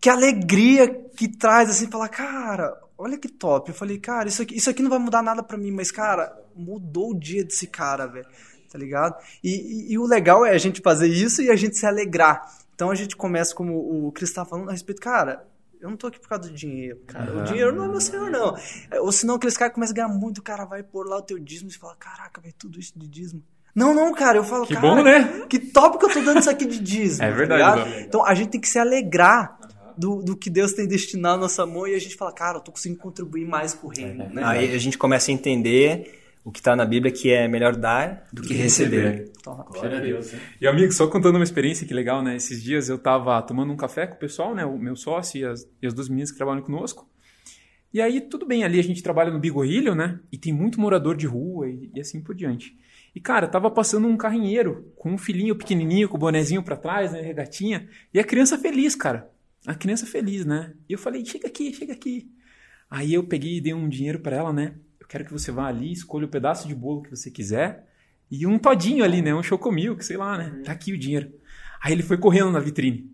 que alegria que traz, assim, falar, cara, olha que top. Eu falei, cara, isso aqui, isso aqui não vai mudar nada pra mim, mas, cara, mudou o dia desse cara, velho. Tá ligado? E, e- e o legal é a gente fazer isso e a gente se alegrar. Então a gente começa, como o Cris tá falando a respeito, cara, eu não tô aqui por causa do dinheiro, cara. O dinheiro não é meu senhor, não. É, Ou senão aqueles caras começam a ganhar muito, o cara vai pôr lá o teu dízimo e fala, caraca, velho, tudo isso de dízimo. Não, não, cara, eu falo, Que cara, bom, né? que top que eu tô dando isso aqui de dízimo. [LAUGHS] É tá verdade? Léo. Então a gente tem que se alegrar do, do que Deus tem destinado à nossa mão e a gente fala, cara, eu tô conseguindo contribuir mais com o reino. né? Aí a gente começa a entender o que está na Bíblia, que é melhor dar do que receber. E amigo, só contando uma experiência que legal, né? Esses dias eu tava tomando um café com o pessoal, né? O meu sócio e as, e as duas meninas que trabalham conosco. E aí, tudo bem, ali a gente trabalha no Bigorrilho, né? E tem muito morador de rua e, e assim por diante. E, cara, tava passando um carrinheiro com um filhinho pequenininho, com o bonezinho pra trás, né? Regatinha. E a criança feliz, cara. A criança feliz, né? E eu falei, chega aqui, chega aqui. Aí eu peguei e dei um dinheiro pra ela, né? Eu quero que você vá ali, escolha o pedaço de bolo que você quiser e um todinho ali, né? Um chocomilk, sei lá, né? Tá aqui o dinheiro. Aí ele foi correndo na vitrine.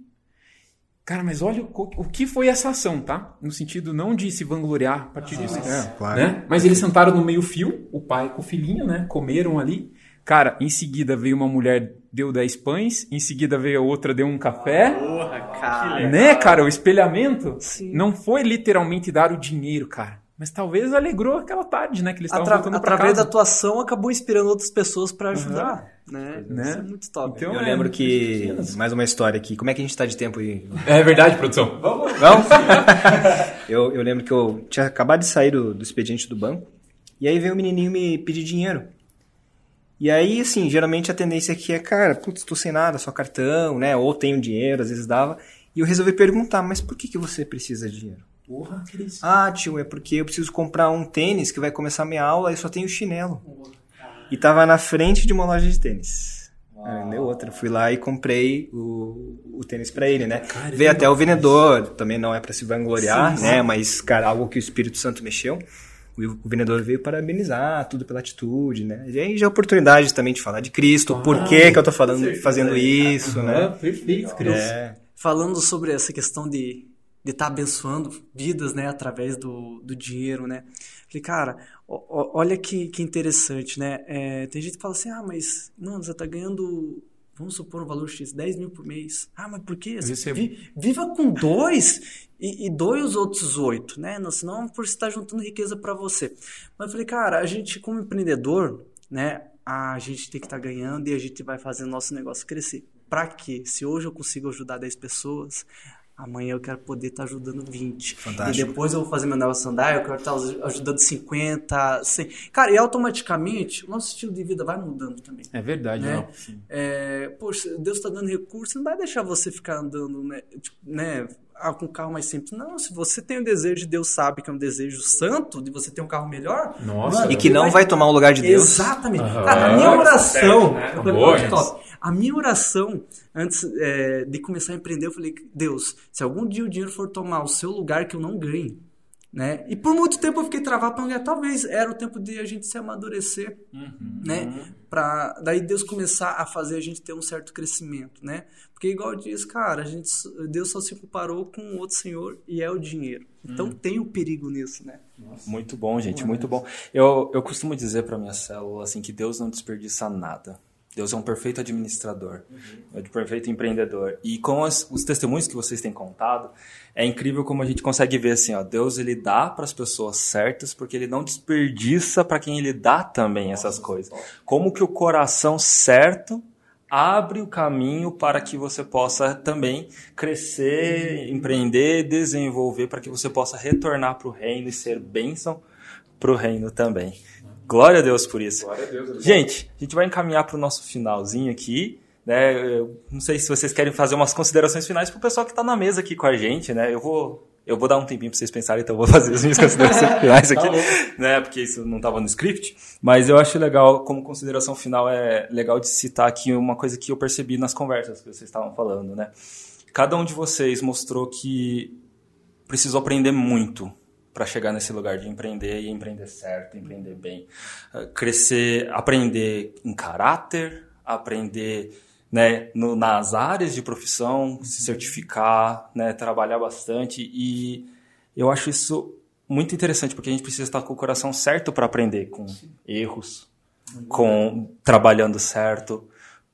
Cara, mas olha o, o que foi essa ação, tá? No sentido não de se vangloriar a partir disso. É, claro. Né? Mas eles sentaram no meio fio, o pai com o filhinho, né? Comeram ali. Cara, em seguida veio uma mulher, deu 10 pães. Em seguida veio a outra, deu um café. Porra, cara. Né, cara? O espelhamento Sim. não foi literalmente dar o dinheiro, cara. Mas talvez alegrou aquela tarde, né? Que eles estavam Atra- voltando pra através casa. da atuação acabou inspirando outras pessoas pra ajudar, né? Né? Isso é muito top. Então, Eu é, lembro que. Mais uma história aqui. Como é que a gente está de tempo aí? É verdade, produção. Não? [LAUGHS] eu, eu lembro que eu tinha acabado de sair do, do expediente do banco. E aí veio o menininho me pedir dinheiro. E aí, assim, geralmente a tendência aqui é, cara, putz, tô sem nada, só cartão, né? Ou tenho dinheiro, às vezes dava. E eu resolvi perguntar, mas por que, que você precisa de dinheiro? Porra, isso. Ah, tio, é porque eu preciso comprar um tênis que vai começar minha aula e só tenho chinelo. E tava na frente de uma loja de tênis. Aí deu outra. Fui lá e comprei o, o tênis pra ele, né? Veio até o vendedor, também não é pra se vangloriar, né? Mas, cara, algo que o Espírito Santo mexeu. O, o vendedor veio parabenizar tudo pela atitude, né? E aí já é oportunidade também de falar de Cristo, por que que eu tô falando, fazendo isso, né? perfeito, Cris. É. Falando sobre essa questão de de estar abençoando vidas, né, através do, do dinheiro, né? Falei, cara, ó- olha que, que interessante, né? É, tem gente que fala assim, ah, mas, mano, você tá ganhando, vamos supor um valor X, 10 mil por mês. Ah, mas por quê? Você vi- viva com dois e, e doe os outros oito, né? Não, senão por você estar juntando riqueza para você. Mas eu falei, cara, a gente como empreendedor, né, a gente tem que estar ganhando e a gente vai fazer o nosso negócio crescer. Pra quê? Se hoje eu consigo ajudar 10 pessoas, amanhã eu quero poder estar ajudando 20. Fantástico. E depois eu vou fazer meu negócio andar, eu quero estar ajudando 50, 100. Cara, e automaticamente o nosso estilo de vida vai mudando também. É verdade, Né? É, poxa, Deus está dando recurso, não vai deixar você ficar andando, né, tipo, né, ah, com um carro mais simples. Não, se você tem o desejo, Deus sabe que é um desejo santo de você ter um carro melhor. Nossa, E que não vai tomar o lugar de Deus. Exatamente. Aham. Cara, a minha oração. Certo, né? Boa, top. A minha oração, antes é, de começar a empreender, eu falei, Deus, se algum dia o dinheiro for tomar o seu lugar que eu não ganhe, né? E por muito tempo eu fiquei travado para ganhar. Talvez era o tempo de a gente se amadurecer, né? Para daí Deus começar a fazer a gente ter um certo crescimento, né? Porque igual diz, cara, a gente, Deus só se comparou com outro Senhor e é o dinheiro. Então tem o perigo nisso, né? Muito bom, gente, muito bom. Eu, eu costumo dizer para minha célula assim que Deus não desperdiça nada. Deus é um perfeito administrador, é um perfeito empreendedor. E com as- os testemunhos que vocês têm contado, é incrível como a gente consegue ver assim, ó, Deus ele dá para as pessoas certas porque ele não desperdiça para quem ele dá também essas coisas. Como que o coração certo abre o caminho para que você possa também crescer, empreender, desenvolver, para que você possa retornar para o reino e ser bênção para o reino também. Glória a Deus por isso. Glória a Deus. Gente, a gente vai encaminhar para o nosso finalzinho aqui. Né? Eu não sei se vocês querem fazer umas considerações finais para o pessoal que está na mesa aqui com a gente. Né? Eu vou eu vou dar um tempinho para vocês pensarem, então eu vou fazer as minhas [LAUGHS] considerações finais aqui, né? Porque isso não estava no script. Mas eu acho legal, como consideração final, é legal de citar aqui uma coisa que eu percebi nas conversas que vocês estavam falando, né? Cada um de vocês mostrou que precisou aprender muito para chegar nesse lugar de empreender e empreender certo, empreender bem, crescer, aprender em caráter, aprender né, no, nas áreas de profissão, se certificar, né, trabalhar bastante. E eu acho isso muito interessante porque a gente precisa estar com o coração certo para aprender com erros, com trabalhando certo,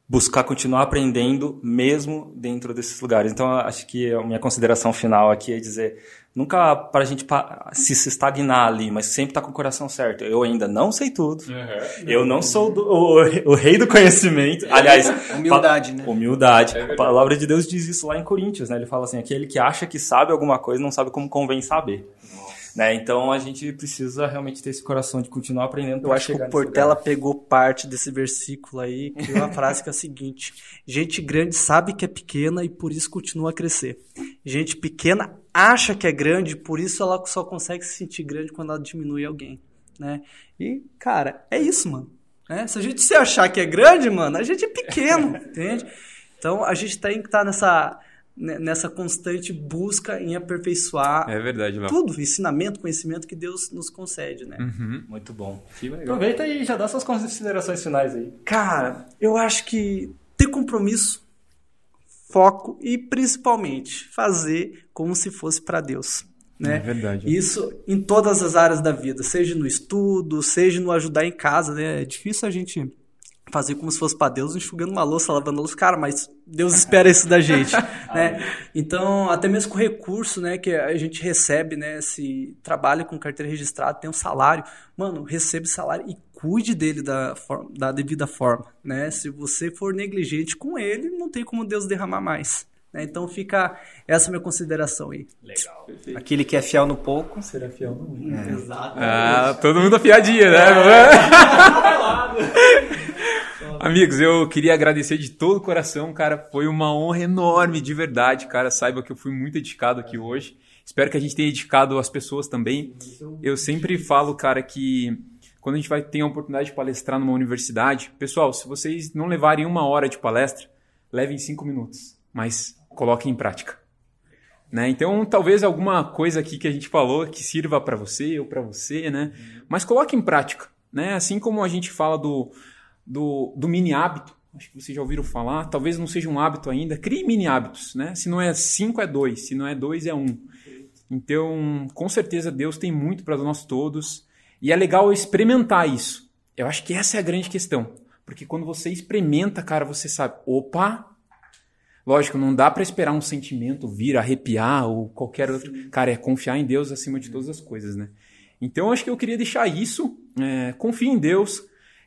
buscar continuar aprendendo mesmo dentro desses lugares. Então, acho que a minha consideração final aqui é dizer, nunca para a gente se, se estagnar ali, mas sempre tá com o coração certo. Eu ainda não sei tudo. Uhum. Eu não sou do, o, o, rei do conhecimento. Aliás, humildade, né? Humildade. É a palavra de Deus diz isso lá em Coríntios, né? Ele fala assim: aquele que acha que sabe alguma coisa não sabe como convém saber. Né? Então a gente precisa realmente ter esse coração de continuar aprendendo. Eu acho que o Portela pegou parte desse versículo aí, criou uma frase que é a seguinte: gente grande sabe que é pequena e por isso continua a crescer. Gente pequena acha que é grande, por isso ela só consegue se sentir grande quando ela diminui alguém. Né? E, cara, é isso, mano. Né? Se a gente se achar que é grande, mano, a gente é pequeno, [LAUGHS] entende? Então a gente tem que estar tá nessa nessa constante busca em aperfeiçoar é verdade, tudo, ensinamento, conhecimento que Deus nos concede, né? Uhum. Muito bom. Aproveita e já dá suas considerações finais aí. Cara, eu acho que ter compromisso, foco e principalmente fazer como se fosse para Deus. Né? É verdade. Isso em todas as áreas da vida, seja no estudo, seja no ajudar em casa, né? É difícil a gente fazer como se fosse para Deus, enxugando uma louça, lavando louça, cara, mas Deus espera isso da gente, [LAUGHS] né? Então, até mesmo com o recurso, né, que a gente recebe, né, se trabalha com carteira registrada, tem um salário, mano, recebe salário e cuide dele da, forma, da devida forma, né? Se você for negligente com ele, não tem como Deus derramar mais. Né? Então fica essa minha consideração aí. Legal. Perfeito. Aquele que é fiel no pouco será fiel no muito. É. Exato. Ah, todo mundo afiadinho, né? [LAUGHS] Amigos, eu queria agradecer de todo o coração, cara. Foi uma honra enorme, de verdade, cara. Saiba que eu fui muito dedicado aqui hoje. Espero que a gente tenha dedicado as pessoas também. Eu sempre falo, cara, que quando a gente vai ter a oportunidade de palestrar numa universidade, pessoal, se vocês não levarem uma hora de palestra, levem cinco minutos, mas coloquem em prática. Né? Então, talvez alguma coisa aqui que a gente falou que sirva para você ou para você, né? Mas coloque em prática, né? Assim como a gente fala do do, do mini hábito. Acho que vocês já ouviram falar. Talvez não seja um hábito ainda. Crie mini hábitos, né? Se não é cinco, é dois. Se não é dois, é um. Então, com certeza, Deus tem muito para nós todos. E é legal experimentar isso. Eu acho que essa é a grande questão. Porque quando você experimenta, cara, você sabe, opa, lógico, não dá para esperar um sentimento vir arrepiar ou qualquer outro. Cara, é confiar em Deus acima de todas as coisas, né? Então, acho que eu queria deixar isso. É, confie em Deus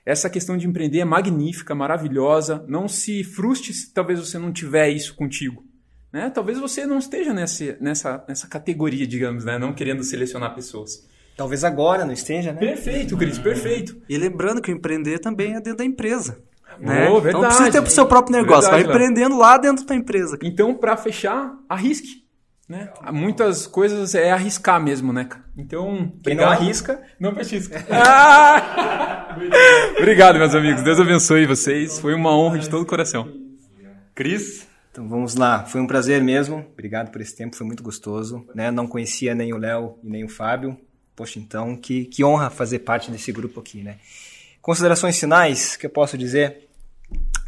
essa questão de empreender é magnífica, maravilhosa. Não se frustre se talvez você não tiver isso contigo. Né? Talvez você não esteja nessa, nessa, nessa categoria, digamos, né? não querendo selecionar pessoas. Talvez agora não esteja, né? Perfeito, Cris, perfeito. E lembrando que o empreender também é dentro da empresa. Né? Oh, verdade. Então precisa ter para o seu próprio negócio. Verdade, vai empreendendo lá dentro da empresa. Então, para fechar, arrisque. Né? Muitas coisas é arriscar mesmo, né? Então, quem não arrisca, não petisca. [LAUGHS] Ah! obrigado, meus amigos. Deus abençoe vocês. Foi uma honra de todo o coração. Cris? Então vamos lá. Foi um prazer mesmo. Obrigado por esse tempo, foi muito gostoso. Né? Não conhecia nem o Léo e nem o Fábio. Poxa, então, que, que honra fazer parte desse grupo aqui, né? Considerações finais que eu posso dizer.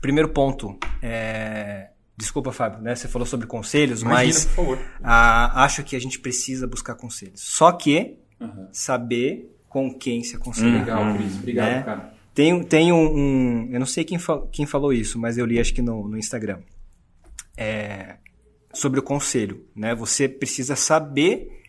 Primeiro ponto, é, Desculpa, Fábio, né? Você falou sobre conselhos, Imagina, mas por favor. A, acho que a gente precisa buscar conselhos. Só que uhum. saber com quem se aconselha. Legal, Cris. Obrigado, né? cara. Tem, tem um, um, Eu não sei quem, fa quem falou isso, mas eu li acho que no, no Instagram. É, sobre o conselho, né? Você precisa saber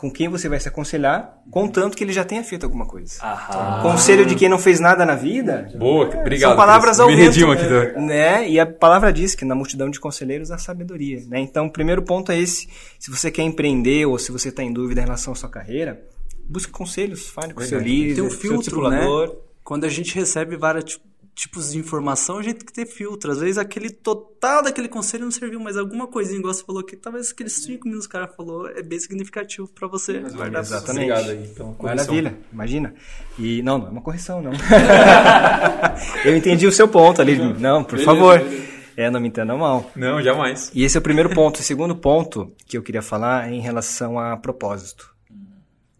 com quem você vai se aconselhar, contanto que ele já tenha feito alguma coisa. Aham. Conselho de quem não fez nada na vida. Boa, obrigado. São palavras ao vento, aqui, né? né? E a palavra diz que na multidão de conselheiros há sabedoria, né? Então, o primeiro ponto é esse. Se você quer empreender ou se você está em dúvida em relação à sua carreira, busque conselhos, fale com o seu líder, Tem um seu filtro, né? discipulador. Quando a gente recebe vários ti- tipos de informação, a gente tem que ter filtro. Às vezes aquele total daquele conselho não serviu, mas alguma coisinha, igual você falou aqui, talvez aqueles cinco minutos que o cara falou é bem significativo pra você guardar. Exatamente. Obrigado aí. Então, correção. Maravilha, imagina. E não, não é uma correção, não. [LAUGHS] Eu entendi o seu ponto ali. Não, por Beleza, favor. beleza. É, não me entenda mal. Não, jamais. E esse é o primeiro ponto. O segundo ponto que eu queria falar é em relação a propósito.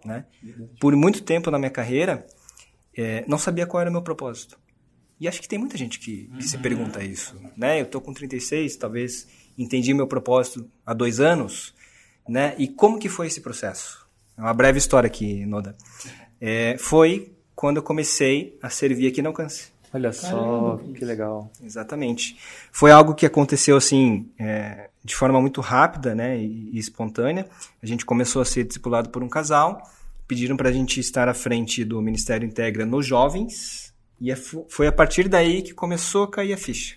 Né? Por muito tempo na minha carreira, é, não sabia qual era o meu propósito. E acho que tem muita gente que, que se pergunta isso. Né? Eu estou com 36, talvez entendi meu propósito há dois anos. Né? E como que foi esse processo? É uma breve história aqui, Noda. É, foi quando eu comecei a servir aqui no Alcance. Olha só, que legal. Exatamente. Foi algo que aconteceu assim é, de forma muito rápida, né, e, e espontânea. A gente começou a ser discipulado por um casal, pediram para a gente estar à frente do Ministério Integra nos jovens, e é foi a partir daí que começou a cair a ficha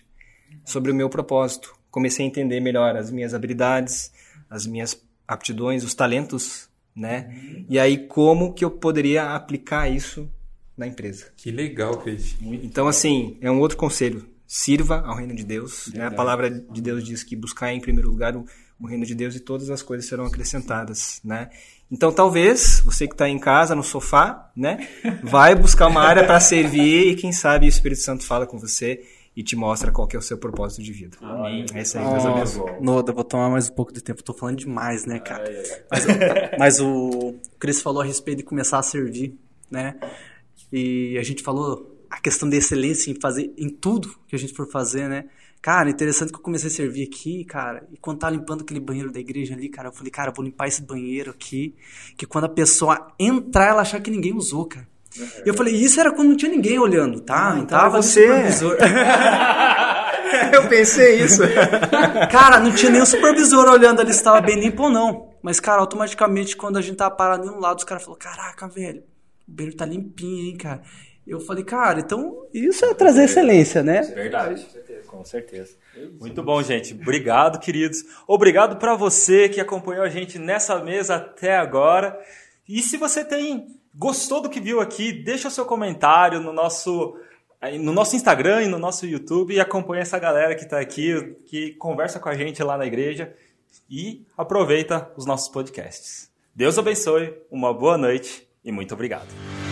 sobre o meu propósito. Comecei a entender melhor as minhas habilidades, as minhas aptidões, os talentos, né? E aí como que eu poderia aplicar isso na empresa? Que legal, Peixe. Então, assim, é um outro conselho. Sirva ao reino de Deus. né? A palavra de Deus diz que buscar em primeiro lugar o, o reino de Deus e todas as coisas serão acrescentadas, né? Então, talvez, você que está em casa, no sofá, né? Vai buscar uma área para servir e, quem sabe, o Espírito Santo fala com você e te mostra qual que é o seu propósito de vida. Amém. É isso aí, Deus abençoe. Noda, vou tomar mais um pouco de tempo. Tô falando demais, né, cara? Mas, mas o Cris falou a respeito de começar a servir, né? E a gente falou a questão da excelência em fazer em tudo que a gente for fazer, né? Cara, interessante que eu comecei a servir aqui, cara, e quando tava limpando aquele banheiro da igreja ali, cara, eu falei, cara, eu vou limpar esse banheiro aqui, que quando a pessoa entrar, ela achar que ninguém usou, cara. E eu falei, isso era quando não tinha ninguém olhando, tá? Não então tava ali você. supervisor. [LAUGHS] Eu pensei isso. [LAUGHS] Cara, não tinha nem o supervisor olhando ali se tava bem limpo ou não. Mas, cara, automaticamente, quando a gente tava parado em um lado, os caras falaram, caraca, velho, o banheiro tá limpinho, hein, cara. Eu falei, cara, então isso é trazer excelência, né? Verdade. Com certeza. Muito bom, gente. Obrigado, queridos. Obrigado para você que acompanhou a gente nessa mesa até agora. E se você tem gostou do que viu aqui, deixa o seu comentário no nosso no nosso Instagram e no nosso YouTube e acompanha essa galera que está aqui, que conversa com a gente lá na igreja e aproveita os nossos podcasts. Deus abençoe, uma boa noite e muito obrigado.